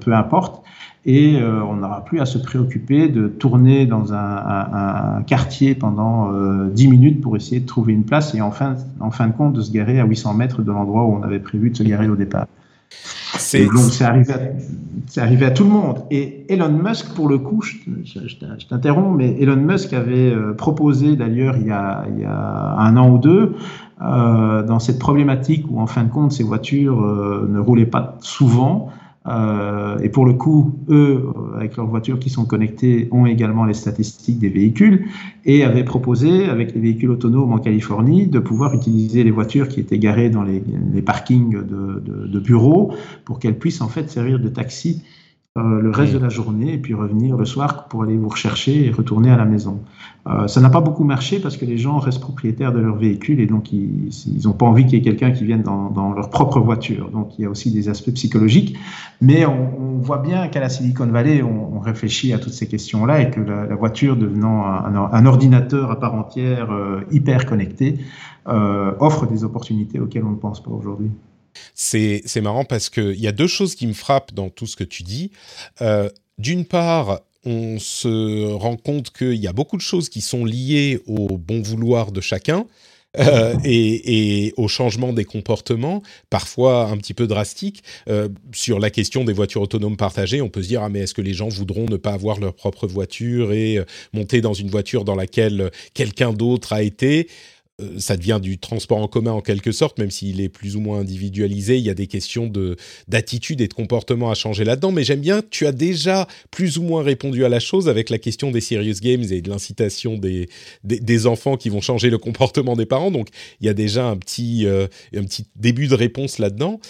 peu importe et euh, on n'aura plus à se préoccuper de tourner dans un, un, un quartier pendant euh, 10 minutes pour essayer de trouver une place et en fin, en fin de compte de se garer à 800 mètres de l'endroit où on avait prévu de se garer au départ. C'est arrivé, arrivé à tout le monde. Et Elon Musk, pour le coup, je, je, t'interromps, mais Elon Musk avait euh, proposé d'ailleurs il, il, y a un an ou deux, euh, dans cette problématique où en fin de compte ces voitures euh, ne roulaient pas souvent, euh, et pour le coup, eux, avec leurs voitures qui sont connectées, ont également les statistiques des véhicules et avaient proposé, avec les véhicules autonomes en Californie, de pouvoir utiliser les voitures qui étaient garées dans les, parkings de, de, bureaux pour qu'elles puissent en fait servir de taxi euh, le reste de la journée et puis revenir le soir pour aller vous rechercher et retourner à la maison. Euh, ça n'a pas beaucoup marché parce que les gens restent propriétaires de leur véhicule et donc ils n'ont pas envie qu'il y ait quelqu'un qui vienne dans, dans, leur propre voiture. Donc il y a aussi des aspects psychologiques. Mais on, on voit bien qu'à la Silicon Valley, on, on, réfléchit à toutes ces questions-là et que la, la voiture devenant un, un, ordinateur à part entière euh, hyper connecté offre des opportunités auxquelles on ne pense pas aujourd'hui. C'est marrant parce qu'il y a deux choses qui me frappent dans tout ce que tu dis. Euh, d'une part, on se rend compte qu'il y a beaucoup de choses qui sont liées au bon vouloir de chacun. Euh, et, au changement des comportements, parfois un petit peu drastiques. Euh, sur la question des voitures autonomes partagées, on peut se dire ah mais est-ce que les gens voudront ne pas avoir leur propre voiture et monter dans une voiture dans laquelle quelqu'un d'autre a été? Ça devient du transport en commun en quelque sorte, même s'il est plus ou moins individualisé. Il y a des questions de d'attitude et de comportement à changer là-dedans. Mais j'aime bien, tu as déjà plus ou moins répondu à la chose avec la question des serious games et de l'incitation des, des, enfants qui vont changer le comportement des parents. Donc il y a déjà un petit euh, un petit début de réponse là-dedans.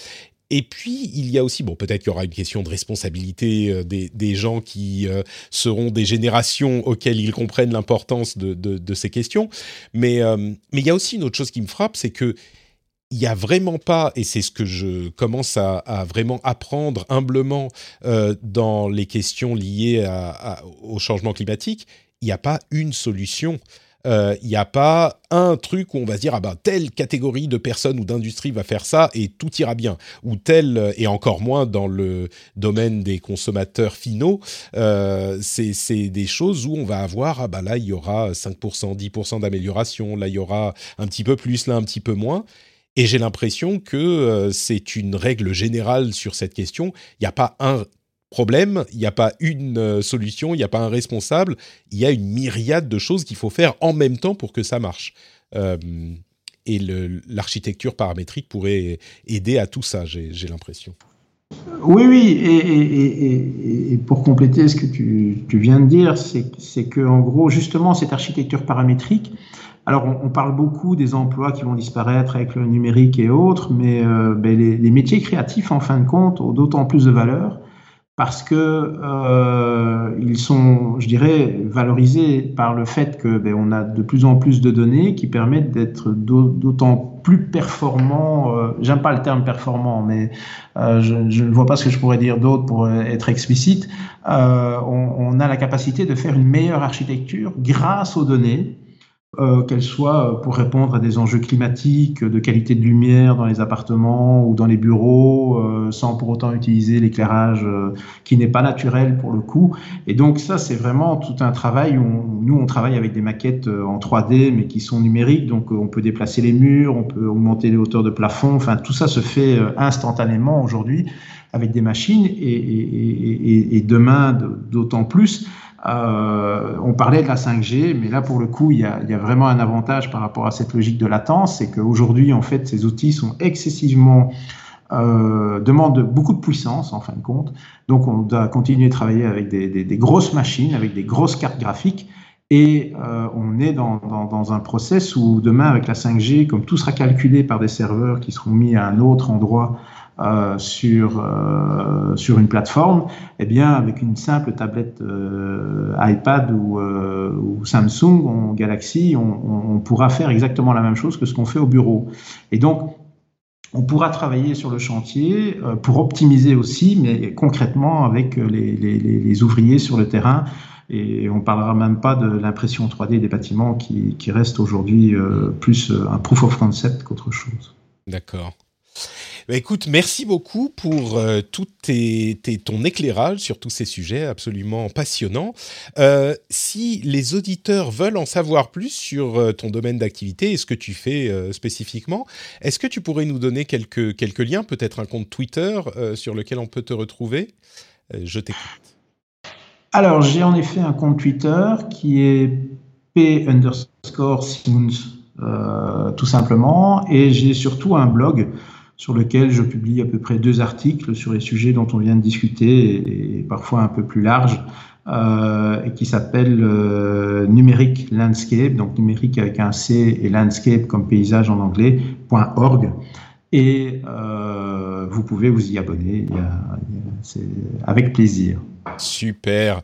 Et puis, il y a aussi, bon, peut-être qu'il y aura une question de responsabilité euh, des, des, gens qui euh, seront des générations auxquelles ils comprennent l'importance de, de, ces questions. Mais, euh, mais il y a aussi une autre chose qui me frappe, c'est que il n'y a vraiment pas, et c'est ce que je commence à, à vraiment apprendre humblement dans les questions liées à, au changement climatique, il n'y a pas une solution il n'y a pas un truc où on va se dire ah ben telle catégorie de personnes ou d'industrie va faire ça et tout ira bien ou telle et encore moins dans le domaine des consommateurs finaux c'est des choses où on va avoir ah ben là il y aura 5% 10% d'amélioration là il y aura un petit peu plus là un petit peu moins et j'ai l'impression que euh, c'est une règle générale sur cette question. Il n'y a pas un problème, il n'y a pas une euh, solution, il n'y a pas un responsable. Il y a une myriade de choses qu'il faut faire en même temps pour que ça marche. Euh, et l'architecture paramétrique pourrait aider à tout ça, j'ai l'impression. Oui, oui, et, pour compléter ce que tu, viens de dire, c'est que en gros, justement, cette architecture paramétrique, alors, on, parle beaucoup des emplois qui vont disparaître avec le numérique et autres, mais euh, ben, les, métiers créatifs, en fin de compte, ont d'autant plus de valeur parce que euh, ils sont, je dirais, valorisés par le fait que ben, on a de plus en plus de données qui permettent d'être d'autant plus performants. Euh, J'aime pas le terme performant, mais euh, je, ne vois pas ce que je pourrais dire d'autre pour être explicite. On, a la capacité de faire une meilleure architecture grâce aux données euh, qu'elle soit euh, pour répondre à des enjeux climatiques, de qualité de lumière dans les appartements ou dans les bureaux, euh, sans pour autant utiliser l'éclairage qui n'est pas naturel pour le coup. Et donc ça, c'est vraiment tout un travail. Où nous, on travaille avec des maquettes en 3D, mais qui sont numériques, donc on peut déplacer les murs, on peut augmenter les hauteurs de plafond. Enfin, tout ça se fait instantanément aujourd'hui avec des machines et, et, et, et demain d'autant plus. Euh, on parlait de la 5G, mais là pour le coup, il y, a, vraiment un avantage par rapport à cette logique de latence, c'est qu'aujourd'hui, en fait, ces outils sont excessivement euh, demandent beaucoup de puissance en fin de compte. Donc on doit continuer de travailler avec des, grosses machines, avec des grosses cartes graphiques. Et euh, on est dans, dans, un process où demain, avec la 5G, comme tout sera calculé par des serveurs qui seront mis à un autre endroit euh, sur, euh, sur une plateforme, eh bien, avec une simple tablette euh, iPad ou, Samsung ou Galaxy, on, pourra faire exactement la même chose que ce qu'on fait au bureau. Et donc, on pourra travailler sur le chantier pour optimiser aussi, mais concrètement avec les, les, les ouvriers sur le terrain. Et on parlera même pas de l'impression 3D des bâtiments qui, qui reste aujourd'hui plus un proof of concept qu'autre chose. D'accord. Bah, écoute, merci beaucoup pour euh, tout ton éclairage sur tous ces sujets absolument passionnants. Euh, si les auditeurs veulent en savoir plus sur euh, ton domaine d'activité et ce que tu fais spécifiquement, est-ce que tu pourrais nous donner quelques, liens, peut-être un compte Twitter sur lequel on peut te retrouver? Je t'écoute. Alors, j'ai en effet un compte Twitter qui est p underscore tout simplement, et j'ai surtout un blog sur lequel je publie à peu près deux articles sur les sujets dont on vient de discuter et, parfois un peu plus large, euh, et qui s'appelle euh, Numérique Landscape, donc numérique avec un C et landscape comme paysage en anglais, .org. Et euh, vous pouvez vous y abonner, avec plaisir. Super.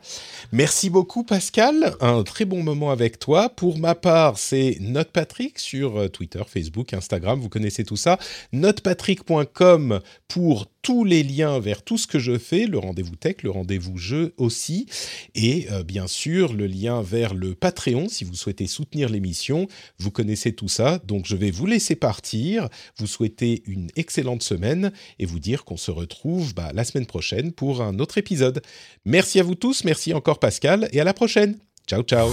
Merci beaucoup Pascal. Un très bon moment avec toi. Pour ma part, c'est NotePatrick sur euh, Twitter, Facebook, Instagram. Vous connaissez tout ça. Notepatrick.com pour tous les liens vers tout ce que je fais, le rendez-vous tech, le rendez-vous jeu aussi, et euh, bien sûr le lien vers le Patreon si vous souhaitez soutenir l'émission. Vous connaissez tout ça, donc je vais vous laisser partir, vous souhaiter une excellente semaine et vous dire qu'on se retrouve bah, la semaine prochaine pour un autre épisode. Merci à vous tous, merci encore Pascal, et à la prochaine. Ciao ciao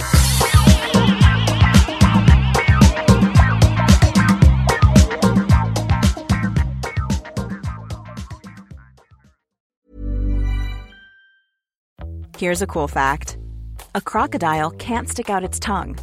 Here's a cool fact. A crocodile can't stick out its tongue.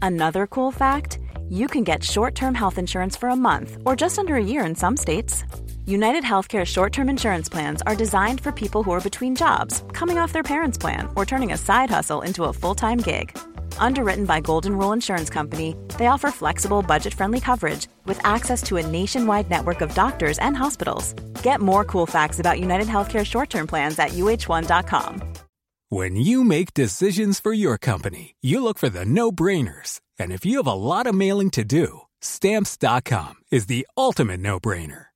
Another cool fact, you can get short-term health insurance for a month or just under a year in some states. United Healthcare short term insurance plans are designed for people who are between jobs, coming off their parents' plan, or turning a side hustle into a full time gig. Underwritten by Golden Rule Insurance Company, they offer flexible, budget friendly coverage with access to a nationwide network of doctors and hospitals. Get more cool facts about United Healthcare short term plans at uh1.com. When you make decisions for your company, you look for the no brainers. And if you have a lot of mailing to do, stamps.com is the ultimate no brainer.